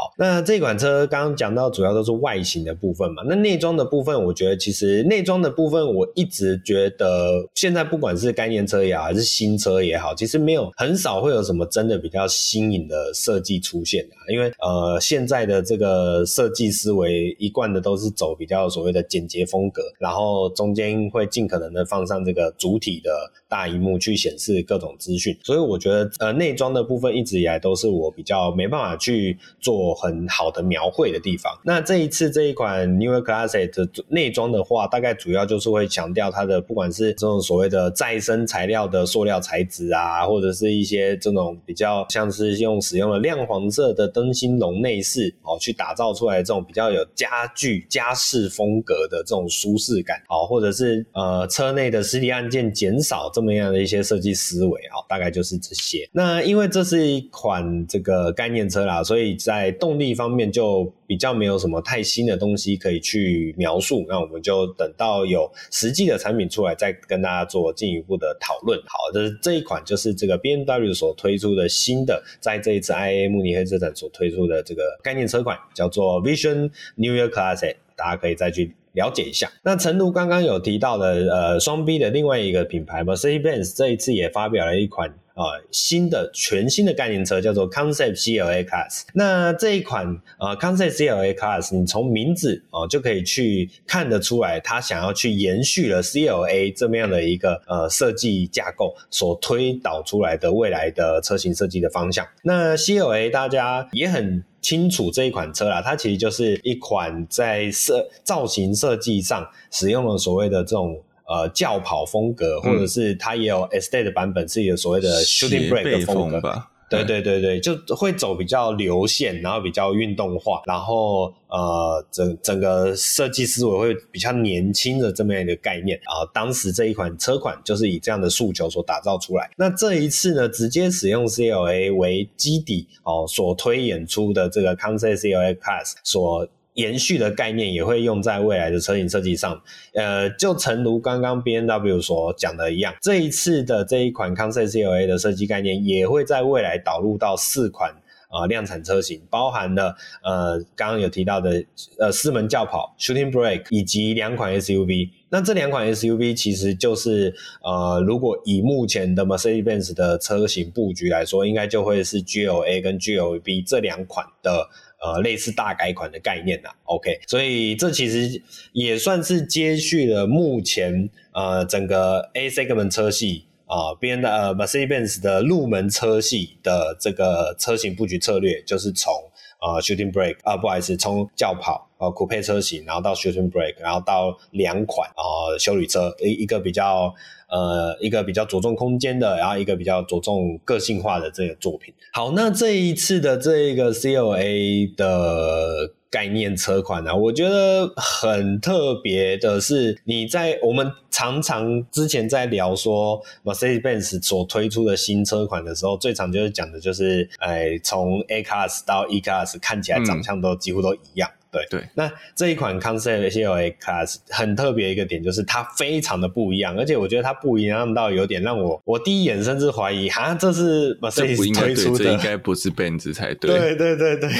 好，那这款车刚刚讲到主要都是外形的部分嘛，那内装的部分，我觉得其实内装的部分，我一直觉得现在不管是概念车也好，还是新车也好，其实没有很少会有什么真的比较新颖的设计出现的，因为呃现在的这个设计思维一贯的都是走比较所谓的简洁风格，然后中间会尽可能的放上这个主体的大荧幕去显示各种资讯，所以我觉得呃内装的部分一直以来都是我比较没办法去做很好的描绘的地方。那这一次这一款 New Classic 的内装的话，大概主要就是会强调它的不管是这种所谓的再生材料的塑料材质啊，或者是一些这种比较像是用使用了亮黄色的灯芯绒内饰哦，去打造出来这种比较有家具家饰风格的这种舒适感哦，或者是呃车内的实体按键减少。这这么样的一些设计思维啊，大概就是这些。那因为这是一款这个概念车啦，所以在动力方面就比较没有什么太新的东西可以去描述。那我们就等到有实际的产品出来，再跟大家做进一步的讨论。好，这这一款就是这个 BMW 所推出的新的，在这一次 IAA 慕尼黑车展所推出的这个概念车款，叫做 Vision Newer Classic，大家可以再去。了解一下，那诚如刚刚有提到的，呃，双 B 的另外一个品牌 Mercedes-Benz 这一次也发表了一款呃新的全新的概念车，叫做 Concept CLA Class。那这一款呃 Concept CLA Class，你从名字哦、就可以去看得出来，它想要去延续了 CLA 这么样的一个呃设计架构所推导出来的未来的车型设计的方向。那 CLA 大家也很。清楚这一款车啦，它其实就是一款在设造型设计上使用了所谓的这种呃轿跑风格，嗯、或者是它也有 Estate 版本是有所谓的 Shooting Brake 风格吧。对对对对，就会走比较流线，然后比较运动化，然后呃，整整个设计思维会比较年轻的这么样一个概念啊。当时这一款车款就是以这样的诉求所打造出来。那这一次呢，直接使用 CLA 为基底哦，所推演出的这个 Concept CLA Class 所。延续的概念也会用在未来的车型设计上，呃，就诚如刚刚 B N W 所讲的一样，这一次的这一款 Concept CLA 的设计概念也会在未来导入到四款呃量产车型，包含了呃刚刚有提到的呃四门轿跑 Shooting Brake 以及两款 SUV。那这两款 SUV 其实就是呃，如果以目前的 Mercedes-Benz 的车型布局来说，应该就会是 GLA 跟 GLB 这两款的。呃，类似大改款的概念啦，OK，所以这其实也算是接续了目前呃整个 A segment 车系啊边、的呃 Mercedes 的入门车系的这个车型布局策略，就是从呃 Shooting Brake 啊、呃，不好意思，从轿跑呃酷配车型，然后到 Shooting Brake，然后到两款啊、呃、修理车一一个比较。呃，一个比较着重空间的，然后一个比较着重个性化的这个作品。好，那这一次的这个 CLA 的概念车款呢、啊，我觉得很特别的是，你在我们常常之前在聊说 Mercedes-Benz 所推出的新车款的时候，最常就是讲的就是，哎，从 A Class 到 E Class 看起来长相都几乎都一样。嗯对对，那这一款 Concept CLA Class 很特别一个点就是它非常的不一样，而且我觉得它不一样到有点让我我第一眼甚至怀疑，哈，这是 Mercedes 推出的，这应该不是 Benz 才对。对对对对，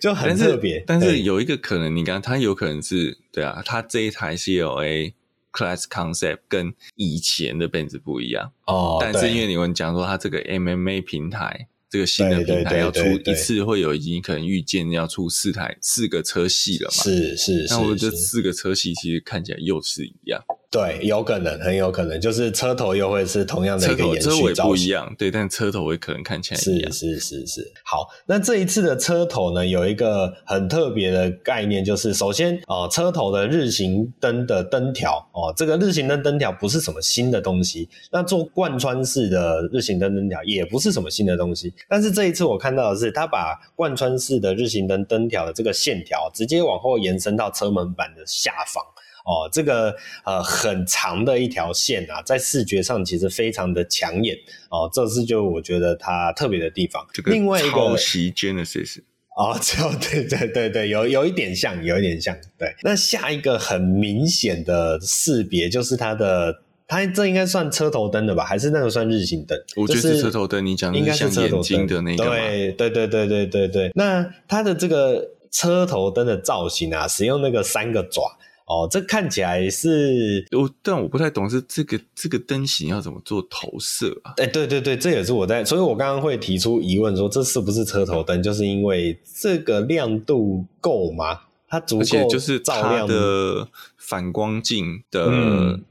就很特别。但是，但是有一个可能，你刚它有可能是对啊，它这一台 CLA Class Concept 跟以前的 Benz 不一样哦。但是因为你们讲说它这个 MMA 平台。这个新的平台要出一次会有已经可能预见要出四台四个车系了嘛？是是是。那我这四个车系其实看起来又是一样。对，有可能，很有可能，就是车头又会是同样的一个延续造型。车头车尾不一样，对，但车头会可能看起来一样。是是是是。好，那这一次的车头呢，有一个很特别的概念，就是首先哦、呃，车头的日行灯的灯条哦，这个日行灯灯条不是什么新的东西。那做贯穿式的日行灯灯条也不是什么新的东西。但是这一次我看到的是，它把贯穿式的日行灯灯条的这个线条直接往后延伸到车门板的下方。哦，这个呃很长的一条线啊，在视觉上其实非常的抢眼哦，这是就我觉得它特别的地方。这个另外一个抄袭 Genesis 哦，对对对对，有有一点像，有一点像。对，那下一个很明显的识别就是它的它这应该算车头灯的吧？还是那个算日行灯？我觉得是车头灯。你讲的应该是像眼睛的那个。对对对对对对对。那它的这个车头灯的造型啊，使用那个三个爪哦，这看起来是我，但我不太懂是这个这个灯型要怎么做投射啊？哎，对对对，这也是我在，所以我刚刚会提出疑问说，这是不是车头灯？就是因为这个亮度够吗？它足够就是照亮的反光镜的。嗯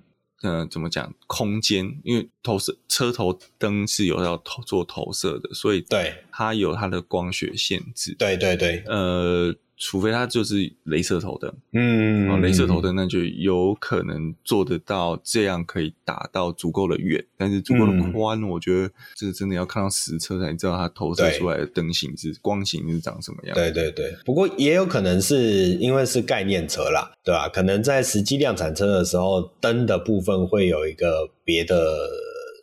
呃，怎么讲？空间，因为投射车头灯是有要投做投射的，所以对它有它的光学限制。对对对，呃。除非它就是镭射头灯，嗯，哦，镭射头灯那就有可能做得到，这样可以打到足够的远，但是足够的宽，嗯，我觉得这个真的要看到实车才知道它投射出来的灯型是光型是长什么样。对对对，不过也有可能是因为是概念车啦，对吧？可能在实际量产车的时候，灯的部分会有一个别的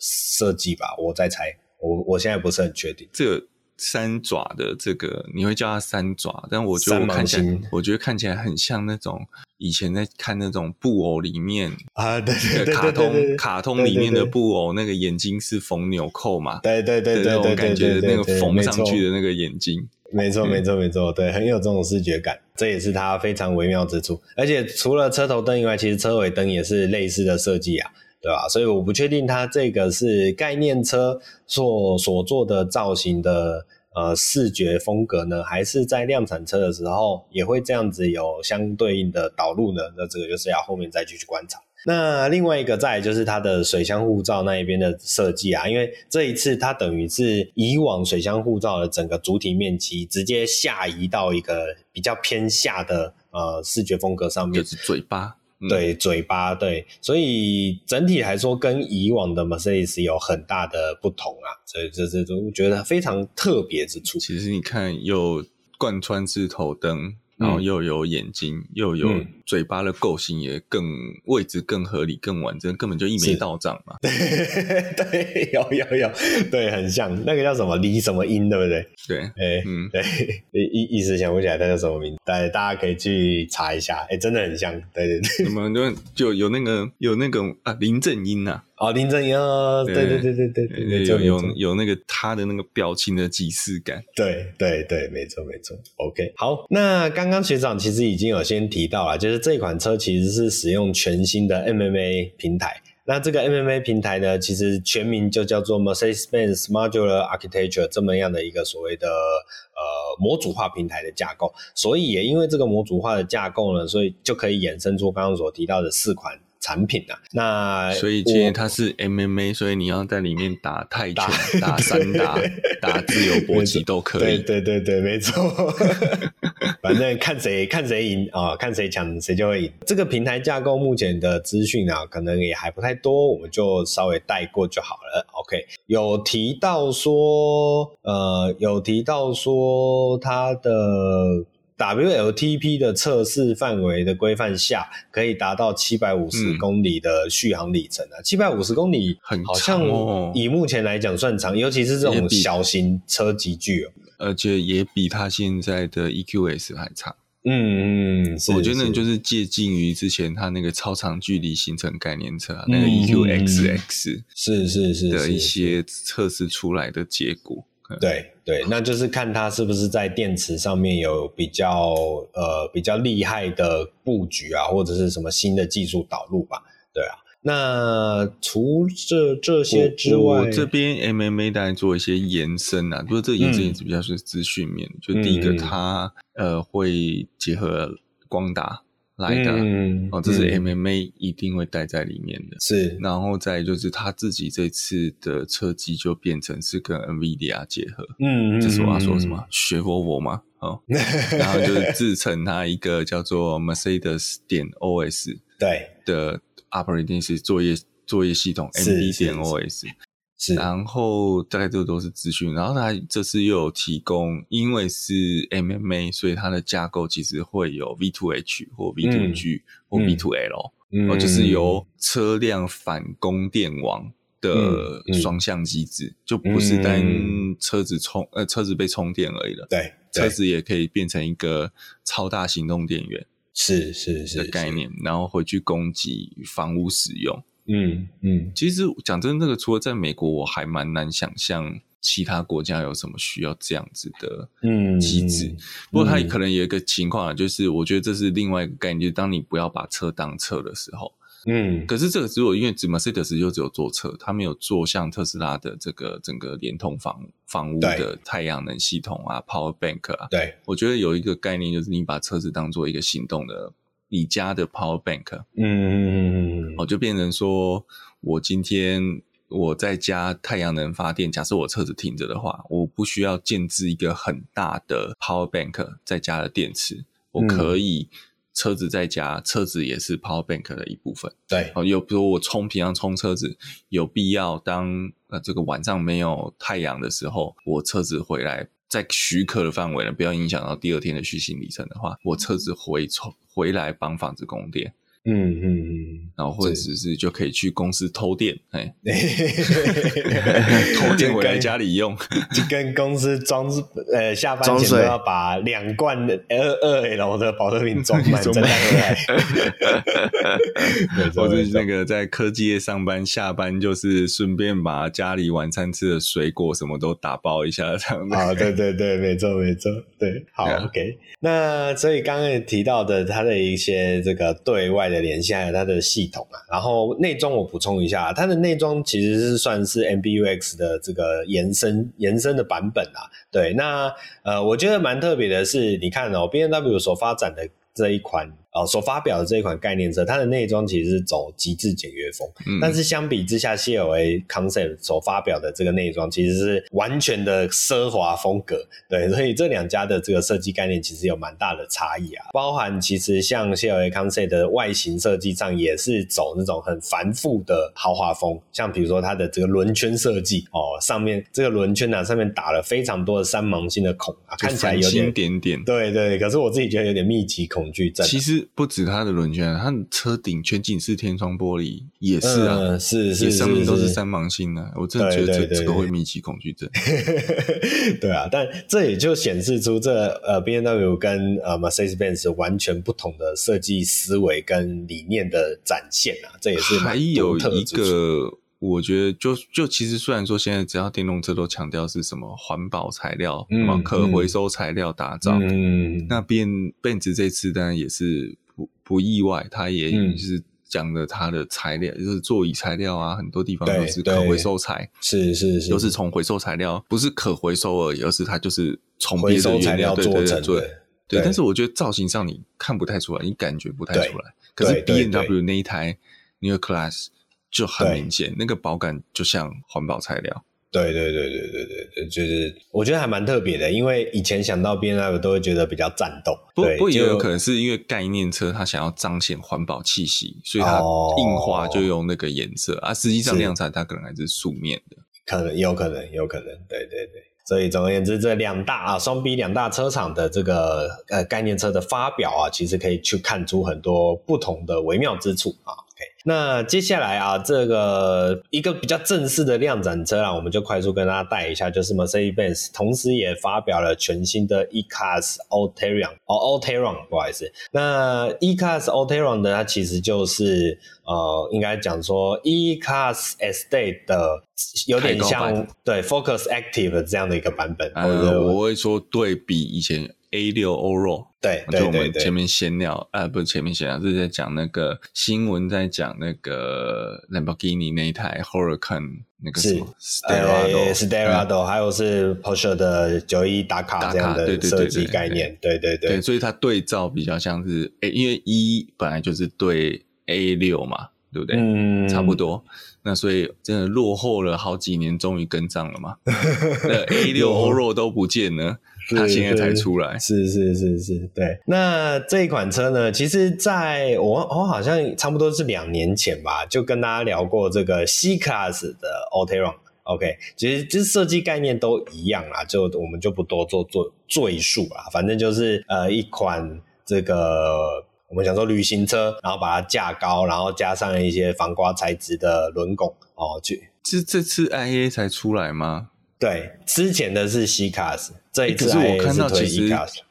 设计吧，我在猜，我我现在不是很确定这个。三爪的这个，你会叫它三爪，但我觉得我看起来，我觉得看起来很像那种以前在看那种布偶里面啊，对对对，卡通卡通里面的布偶，那个眼睛是缝纽扣嘛，对对对对对，那种感觉那个缝上去的那个眼睛，没错没错没错，对，很有这种视觉感，这也是它非常微妙之处。而且除了车头灯以外，其实车尾灯也是类似的设计啊。对吧？所以我不确定它这个是概念车所所做的造型的呃视觉风格呢，还是在量产车的时候也会这样子有相对应的导入呢？那这个就是要后面再继续观察。那另外一个再就是它的水箱护罩那一边的设计啊，因为这一次它等于是以往水箱护罩的整个主体面积直接下移到一个比较偏下的呃视觉风格上面，就是嘴巴。对嘴巴，对，所以整体来说跟以往的 Mercedes 有很大的不同啊，所以这这都我觉得非常特别之处。其实你看，有贯穿式头灯。然后又有眼睛，嗯、又有嘴巴的构型也更位置更合理、更完整，根本就一眉道长嘛。对，*laughs* 对，有有有，对，很像那个叫什么李什么音，对不对？对，哎，嗯，对，一一时想不起来他叫什么名字，大家大家可以去查一下，哎，真的很像，对对对。什么就就有那个有那个啊林正英呐、啊。哦，林正英，对对对对对对，有有有那个他的那个表情的即视感，对对对，没错没错。OK，好，那刚刚学长其实已经有先提到了，就是这款车其实是使用全新的 MMA 平台。那这个 MMA 平台呢，其实全名就叫做 Mercedes-Benz Modular Architecture，这么样的一个所谓的呃模组化平台的架构。所以也因为这个模组化的架构呢，所以就可以衍生出刚刚所提到的四款。产品啊，那所以今天它是 MMA，所以你要在里面打泰拳、打 *laughs* 散打、打自由搏击都可以。对对对对，没错。*laughs* 反正看谁看谁赢啊，看谁强谁就会赢。这个平台架构目前的资讯啊，可能也还不太多，我们就稍微带过就好了。OK，有提到说，呃，有提到说它的。WLTP 的测试范围的规范下，可以达到七百五十公里的续航里程啊！七百五十公里很长哦，以目前来讲算长，尤其是这种小型车级距哦，而且也比它现在的 EQS 还长。嗯嗯，我觉得那就是接近于之前它那个超长距离行程概念车、啊嗯、那个 EQXX 是是是的一些测试出来的结果。对对，那就是看它是不是在电池上面有比较呃比较厉害的布局啊，或者是什么新的技术导入吧。对啊，那除这这些之外，我这边 MMA 大概做一些延伸啊，不过这个延伸也是比较是资讯面、嗯。就第一个它，它呃会结合光达。来的、嗯、哦，这是 MMA 一定会带在里面的，是。然后再就是他自己这次的车机就变成是跟 NVIDIA 结合，嗯，这是我要说什么？学佛佛吗？哦，*laughs* 然后就是制成它一个叫做 Mercedes 点 OS 对的 operating 是作业作业系统 MB 点 OS。是，然后大概这都是资讯，然后它这次又有提供，因为是 MMA，所以它的架构其实会有 V to H 或 V to G、嗯、或 V to L，、嗯、就是由车辆反供电网的双向机制、嗯嗯，就不是单车子充呃车子被充电而已了，对，车子也可以变成一个超大行动电源，是是是的概念，然后回去供给房屋使用。嗯嗯，其实讲真的，这个除了在美国，我还蛮难想象其他国家有什么需要这样子的嗯机制。嗯、不过它也可能有一个情况啊，就是我觉得这是另外一个概念，就是当你不要把车当车的时候。嗯，可是这个只有因为 Mercedes 就只有做车，它没有做像特斯拉的这个整个联通房房屋的太阳能系统啊，Power Bank 啊。对，我觉得有一个概念就是你把车子当做一个行动的你家的 Power Bank。嗯嗯嗯嗯，我就变成说我今天我在家太阳能发电，假设我车子停着的话，我不需要建置一个很大的 Power Bank 在家的电池，我可以。车子在家，车子也是 Power Bank 的一部分。对，哦，有比如我充平常充车子，有必要当呃这个晚上没有太阳的时候，我车子回来在许可的范围呢，不要影响到第二天的续行里程的话，我车子回从回来帮房子供电。嗯嗯嗯，然后或者是就可以去公司偷电，哎，*laughs* 偷电回来家里用，就跟公司装呃下班前都要把两罐二二 L 的保特瓶装满再回来。*laughs* 或者是那个在科技业上班，下班就是顺便把家里晚餐吃的水果什么都打包一下，这样子。啊，对对对，没错没错，对，好 OK。那所以刚刚也提到的，他的一些这个对外的联系还有它的系统啊，然后内装我补充一下，它的内装其实是算是 MBUX 的这个延伸延伸的版本啊。对，那呃，我觉得蛮特别的是，你看哦，BMW 所发展的这一款。哦，所发表的这一款概念车，它的内装其实是走极致简约风，嗯、但是相比之下，CLA Concept 所发表的这个内装其实是完全的奢华风格。对，所以这两家的这个设计概念其实有蛮大的差异啊。包含其实像 CLA Concept 的外形设计上也是走那种很繁复的豪华风，像比如说它的这个轮圈设计哦，上面这个轮圈啊上面打了非常多的三芒星的孔啊，看起来有点点点，对对。可是我自己觉得有点密集恐惧症。其实。不止它的轮圈，它的车顶全景式天窗玻璃也是啊，嗯、是是，是，上面都是三芒星的、啊。我真的觉得这这个会密集恐惧症。*laughs* 对啊，但这也就显示出这呃 B N W 跟呃 Mercedes-Benz 完全不同的设计思维跟理念的展现啊，这也是还有一个。我觉得就就其实虽然说现在只要电动车都强调是什么环保材料、什么、嗯、可回收材料打造，嗯、那变变值这次当然也是不不意外，它也是讲的它的材料、嗯、就是座椅材料啊，很多地方都是可回收材，是是是，都是从回收材料，不是可回收而已，而是它就是从回收材料做成，对对。但是我觉得造型上你看不太出来，你感觉不太出来，可是 B N W 那一台 Neue Klasse 就很明显，那个保感就像环保材料。对对对对对对对，就是我觉得还蛮特别的，因为以前想到 BMW 都会觉得比较战斗。不不，也有可能是因为概念车它想要彰显环保气息，所以它硬化就用那个颜色、哦、啊。实际上量产它可能还是素面的，可能有可能有可能。对对对，所以总而言之，这两大啊双 B 两大车厂的这个呃概念车的发表啊，其实可以去看出很多不同的微妙之处啊。那接下来啊，这个一个比较正式的量产车啊，我们就快速跟大家带一下，就是 Mercedes-Benz，同时也发表了全新的 E-Class Allterrain 哦，Allterrain 不好意思。那 E-Class Allterrain 呢，它其实就是呃，应该讲说 E-Class Estate 的有点像对 Focus Active 这样的一个版本。呃，我会说对比以前。A 六 Allroad 对，对，对，对，就我们前面闲聊，啊，不是前面闲聊，是在讲那个新闻，在讲那个 Lamborghini 那一台 Huracan 那个什么 Stellado，Stellado，还有是 Porsche 的九一打卡这样的设计概念，对对对，所以它对照比较像是，诶，因为一本来就是对 A 六嘛，对不对？嗯，差不多。那所以真的落后了好几年，终于跟上了嘛？*laughs* 那 A 六 Allroad 都不见了。他现在才出来，是是是是，对。那这一款车呢，其实在我我好像差不多是两年前吧，就跟大家聊过这个 C Class 的 Allterrain。OK，其实就是设计概念都一样啦，就我们就不多做做赘述啦。反正就是呃一款这个我们想说旅行车，然后把它架高，然后加上一些防刮材质的轮拱哦，去。是这次 IA 才出来吗？对，之前的是 C Class。这一次我看到其实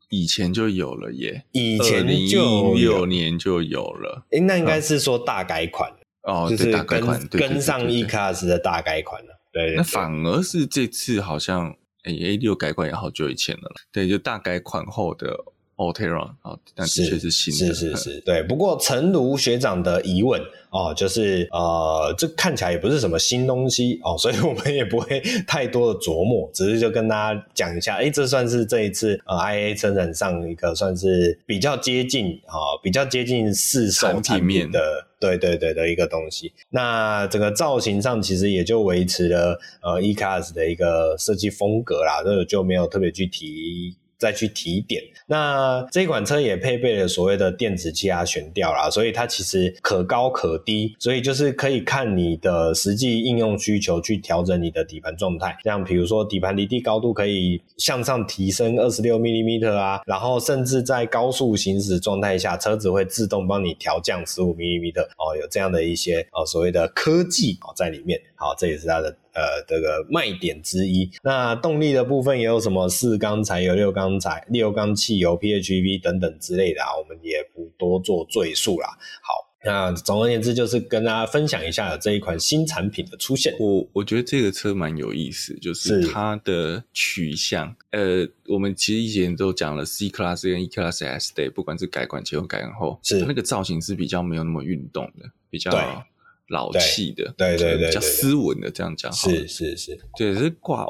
以前就有了耶，以前就一六年就有了。哎，那应该是说大改款。哦，就是跟跟上 E Class 的大改款了。对，那反而是这次好像，哎，A 六改款也好久以前了，对，就大改款后的。Alteron 啊，但的确是新的，是是是，对。不过，诚如学长的疑问哦，就是呃，这看起来也不是什么新东西哦，所以我们也不会 *laughs* 太多的琢磨，只是就跟大家讲一下，哎，这算是这一次呃 IA 车展上一个算是比较接近啊、哦，比较接近市售产品的，对对对的一个东西。那整个造型上其实也就维持了呃 E-Class 的一个设计风格啦，这个就没有特别去提。再去提点，那这款车也配备了所谓的电子气压悬吊啦，所以它其实可高可低，所以就是可以看你的实际应用需求去调整你的底盘状态。像比如说底盘离地高度可以向上提升二十六 mm 啊，然后甚至在高速行驶状态下，车子会自动帮你调降十五 mm 哦，有这样的一些哦所谓的科技哦在里面。好，这也是它的。呃，这个卖点之一。那动力的部分也有什么四缸柴油、六缸柴、六缸汽油、PHEV 等等之类的啊，我们也不多做赘述啦。好，那总而言之就是跟大家分享一下有这一款新产品的出现。我我觉得这个车蛮有意思，就是它的取向。呃，我们其实以前都讲了 C Class 跟 E Class S Day，不管是改款前或改款后，是那个造型是比较没有那么运动的，比较。老气的，对对对，比较斯文的这样讲，是是是，对，是挂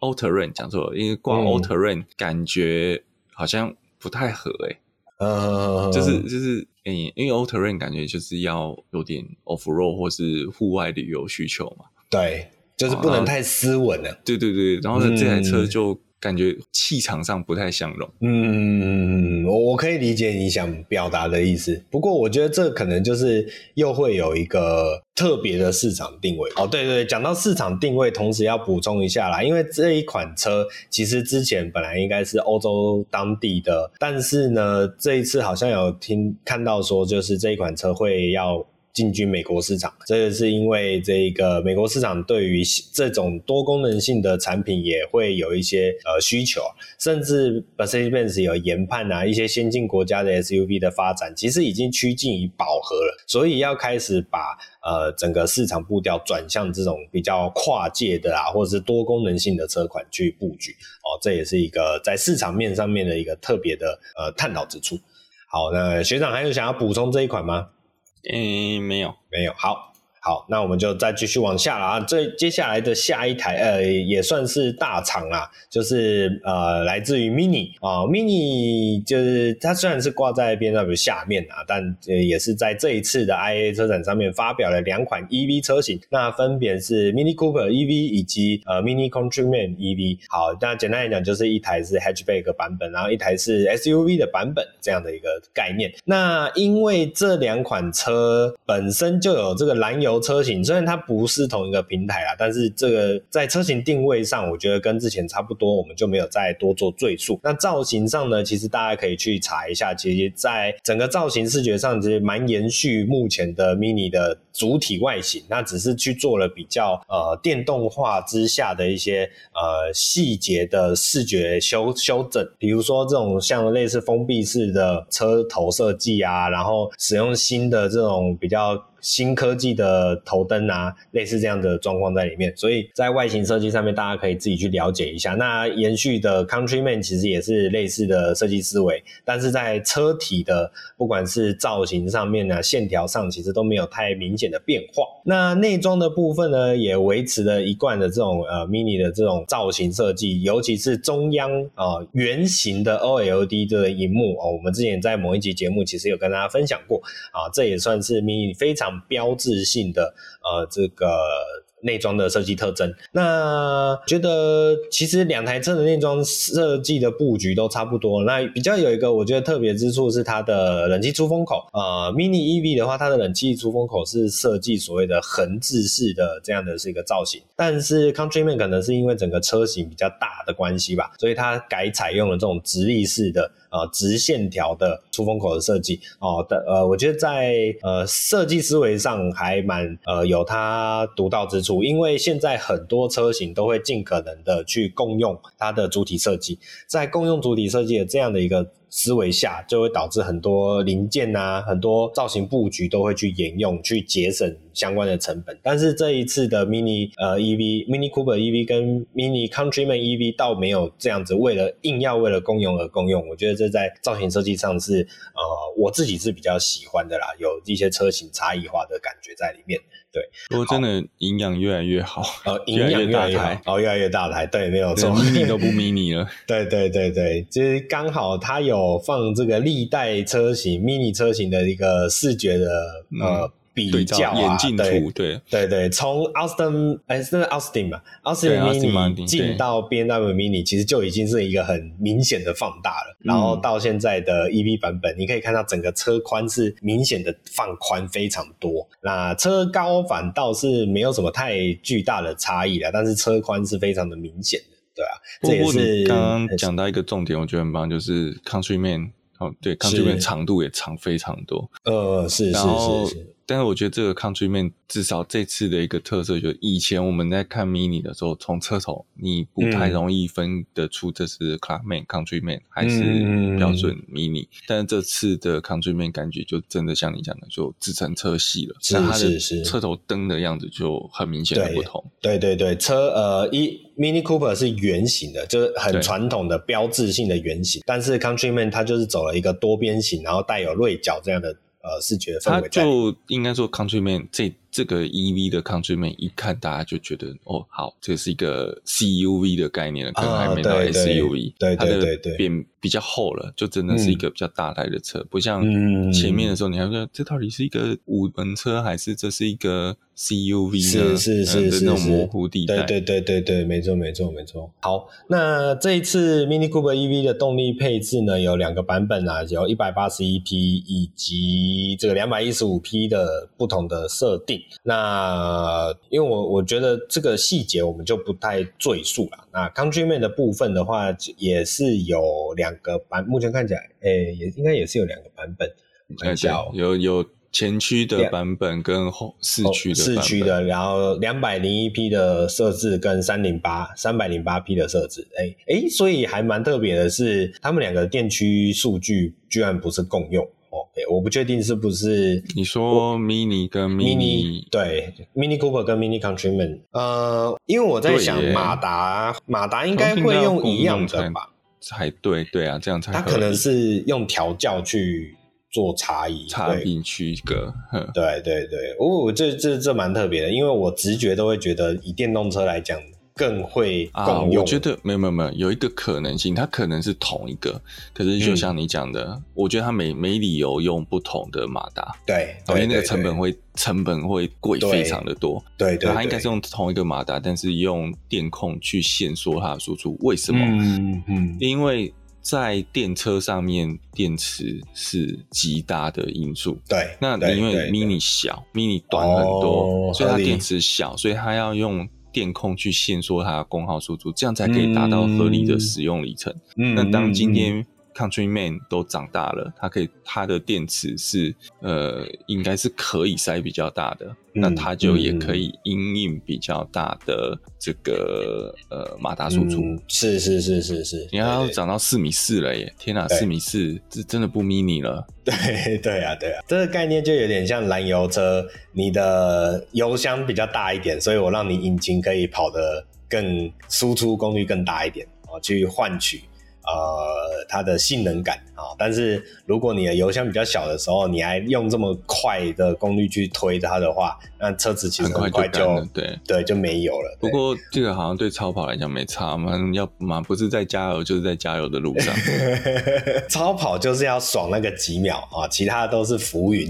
All-Terrain，All-Terrain 讲错了，因为挂 All-Terrain 感觉好像不太合诶、欸，嗯，就是就是，诶、欸，因为 All-Terrain 感觉就是要有点 Off-Road 或是户外旅游需求嘛，对，就是不能太斯文了，对对对，然后呢，这台车就。感觉气场上不太相容。嗯，我我可以理解你想表达的意思，不过我觉得这可能就是又会有一个特别的市场定位。哦，对对对，讲到市场定位，同时要补充一下啦，因为这一款车其实之前本来应该是欧洲当地的，但是呢，这一次好像有听看到说，就是这一款车会要。进军美国市场，这个是因为这个美国市场对于这种多功能性的产品也会有一些呃需求，甚至 Mercedes-Benz 有研判啊，一些先进国家的 SUV 的发展其实已经趋近于饱和了，所以要开始把呃整个市场步调转向这种比较跨界的啊，或者是多功能性的车款去布局哦，这也是一个在市场面上面的一个特别的呃探讨之处。好，那学长还有想要补充这一款吗？嗯，没有，没有，好。好，那我们就再继续往下了啊。这接下来的下一台，呃，也算是大厂啊，就是呃，来自于 Mini 啊，Mini 就是它虽然是挂在 BMW 下面啊，但也是在这一次的 IA 车展上面发表了两款 EV 车型，那分别是 Mini Cooper EV 以及呃 Mini Countryman EV。好，那简单来讲，就是一台是 Hatchback 版本，然后一台是 SUV 的版本这样的一个概念。那因为这两款车本身就有这个燃油车型虽然它不是同一个平台啦，但是这个在车型定位上，我觉得跟之前差不多，我们就没有再多做赘述。那造型上呢，其实大家可以去查一下，其实在整个造型视觉上，其实蛮延续目前的 Mini 的主体外形，那只是去做了比较呃电动化之下的一些呃细节的视觉修修正，比如说这种像类似封闭式的车头设计啊，然后使用新的这种比较。新科技的头灯啊，类似这样的状况在里面，所以在外形设计上面，大家可以自己去了解一下。那延续的 Countryman 其实也是类似的设计思维，但是在车体的不管是造型上面呢，线条上其实都没有太明显的变化。那内装的部分呢，也维持了一贯的这种呃 Mini 的这种造型设计，尤其是中央啊圆形的 OLED 的荧幕哦，我们之前在某一集节目其实有跟大家分享过啊，这也算是 Mini 非常。标志性的呃，这个。内装的设计特征，那觉得其实两台车的内装设计的布局都差不多。那比较有一个我觉得特别之处是它的冷气出风口。呃，Mini EV 的话，它的冷气出风口是设计所谓的横置式的这样的是一个造型，但是 Countryman 可能是因为整个车型比较大的关系吧，所以它改采用了这种直立式的啊直线条的出风口的设计。哦的呃，我觉得在呃设计思维上还蛮呃有它独到之处。因为现在很多车型都会尽可能的去共用它的主体设计，在共用主体设计的这样的一个思维下，就会导致很多零件啊，很多造型布局都会去沿用，去节省相关的成本。但是这一次的 Mini 呃 EV Mini Cooper EV 跟 Mini Countryman EV 倒没有这样子，为了硬要为了共用而共用。我觉得这在造型设计上是呃我自己是比较喜欢的啦，有一些车型差异化的感觉在里面。对，不过真的营养越来越好，*laughs* 呃，营养越来越好，哦，越来越大台，对，没有错，Mini 都不 Mini 了，对对对对，就是刚好它有放这个历代车型 Mini 车型的一个视觉的、嗯、呃。比较啊，眼镜图，对对对，从 Austin 哎，是 Austin 嘛，Austin Mini 进到 BMW Mini，其实就已经是一个很明显的放大了。然后到现在的 EV 版本，你可以看到整个车宽是明显的放宽非常多。那车高反倒是没有什么太巨大的差异了，但是车宽是非常的明显的，对啊。这也是刚刚讲到一个重点，我觉得很棒，就是 Countryman 哦，对，Countryman 长度也长非常多。呃，是是是是。但是我觉得这个 Countryman 至少这次的一个特色，就是以前我们在看 Mini 的时候，从车头你不太容易分得出这是 Clubman、嗯、Countryman 还是标准 Mini、嗯。但是这次的 Countryman 感觉就真的像你讲的，就自成车系了。是是是车头灯的样子就很明显的不同。对对对，车呃一 Mini Cooper 是圆形的，就是很传统的标志性的圆形，但是 Countryman 它就是走了一个多边形，然后带有锐角这样的。呃，视觉氛围，他就应该说，Countryman 这这个 EV 的 Countryman 一看，大家就觉得哦，好，这是一个 CUV 的概念了，可能还没到 SUV，对对对，变比较厚了，就真的是一个比较大台的车，不像前面的时候，你还说这到底是一个五门车，还是这是一个 CUV 呢？是是是是，那种模糊地带，对对对对对，没错没错没错。好，那这一次 Mini Cooper EV 的动力配置呢，有两个版本啊，有一百八十一匹以及这个两百一十五匹的不同的设定。那因为我我觉得这个细节我们就不太赘述了。那 Countryman 的部分的话，也是有两个版，目前看起来，诶，也应该也是有两个版本。看一下哦，有有。前驱的版本跟后四驱的四驱的，然后两百零一匹的设置跟三零八三百零八匹的设置，哎哎，所以还蛮特别的是，他们两个电驱数据居然不是共用哦，我不确定是不是你说 Mini 跟 Mini, Mini 对 Mini Cooper 跟 Mini Countryman，呃，因为我在想马达马达应该会用一样的吧，才对对啊，这样才它可能是用调教去。做差异，差异区隔，对对对，哦，这这这蛮特别的，因为我直觉都会觉得，以电动车来讲，更会共用。啊、我觉得没有没有没有，有一个可能性，它可能是同一个，可是就像你讲的，嗯、我觉得它没没理由用不同的马达，对，因为那个成本会成本会贵非常的多，对对，对，它应该是用同一个马达，但是用电控去限缩它的输出，为什么？嗯嗯，因为。在电车上面，电池是极大的因素。对，那因为 mini 小，mini 短很多，哦，所以它电池小，所以它要用电控去限缩它的功耗输出，这样才可以达到合理的使用里程。嗯，那当今天。Countryman 都长大了，它可以，它的电池是呃，应该是可以塞比较大的，嗯、那它就也可以因应比较大的这个呃马达输出。嗯、是是是是是，你看它长到四米四了耶！天哪，四米四，这真的不 mini 了。*laughs* 对对啊对啊，这个概念就有点像燃油车，你的油箱比较大一点，所以我让你引擎可以跑得更输出功率更大一点，哦，去换取。呃，它的性能感啊，但是如果你的油箱比较小的时候，你还用这么快的功率去推它的话，那车子其实很快就，对对就没油了。不过这个好像对超跑来讲没差嘛，要嘛不是在加油就是在加油的路上。*laughs* 超跑就是要爽那个几秒啊，其他都是浮云。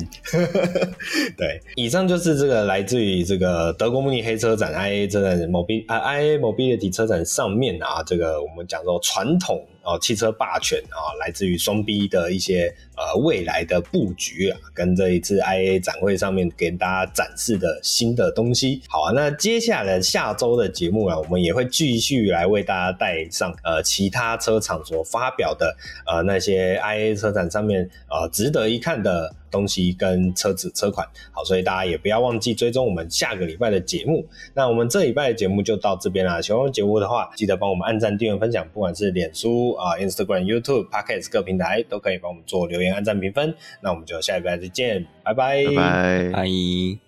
*laughs* 对，以上就是这个来自于这个德国慕尼黑车展 IA 车展 Mobi 啊 IA Mobility 车展上面啊，这个我们讲说传统。哦，汽车霸权啊，来自于双 B 的一些呃未来的布局啊，跟这一次 IA 展会上面给大家展示的新的东西。好啊，那接下来下周的节目啊，我们也会继续来为大家带上呃其他车厂所发表的呃那些 IA 车展上面呃值得一看的东西跟车子车款。好，所以大家也不要忘记追踪我们下个礼拜的节目。那我们这礼拜的节目就到这边啦。喜欢节目的话，记得帮我们按赞、订阅、分享，不管是脸书啊、Instagram、YouTube、Podcast 各平台都可以帮我们做留言、按赞、评分。那我们就下礼拜再见，拜拜，拜拜。拜。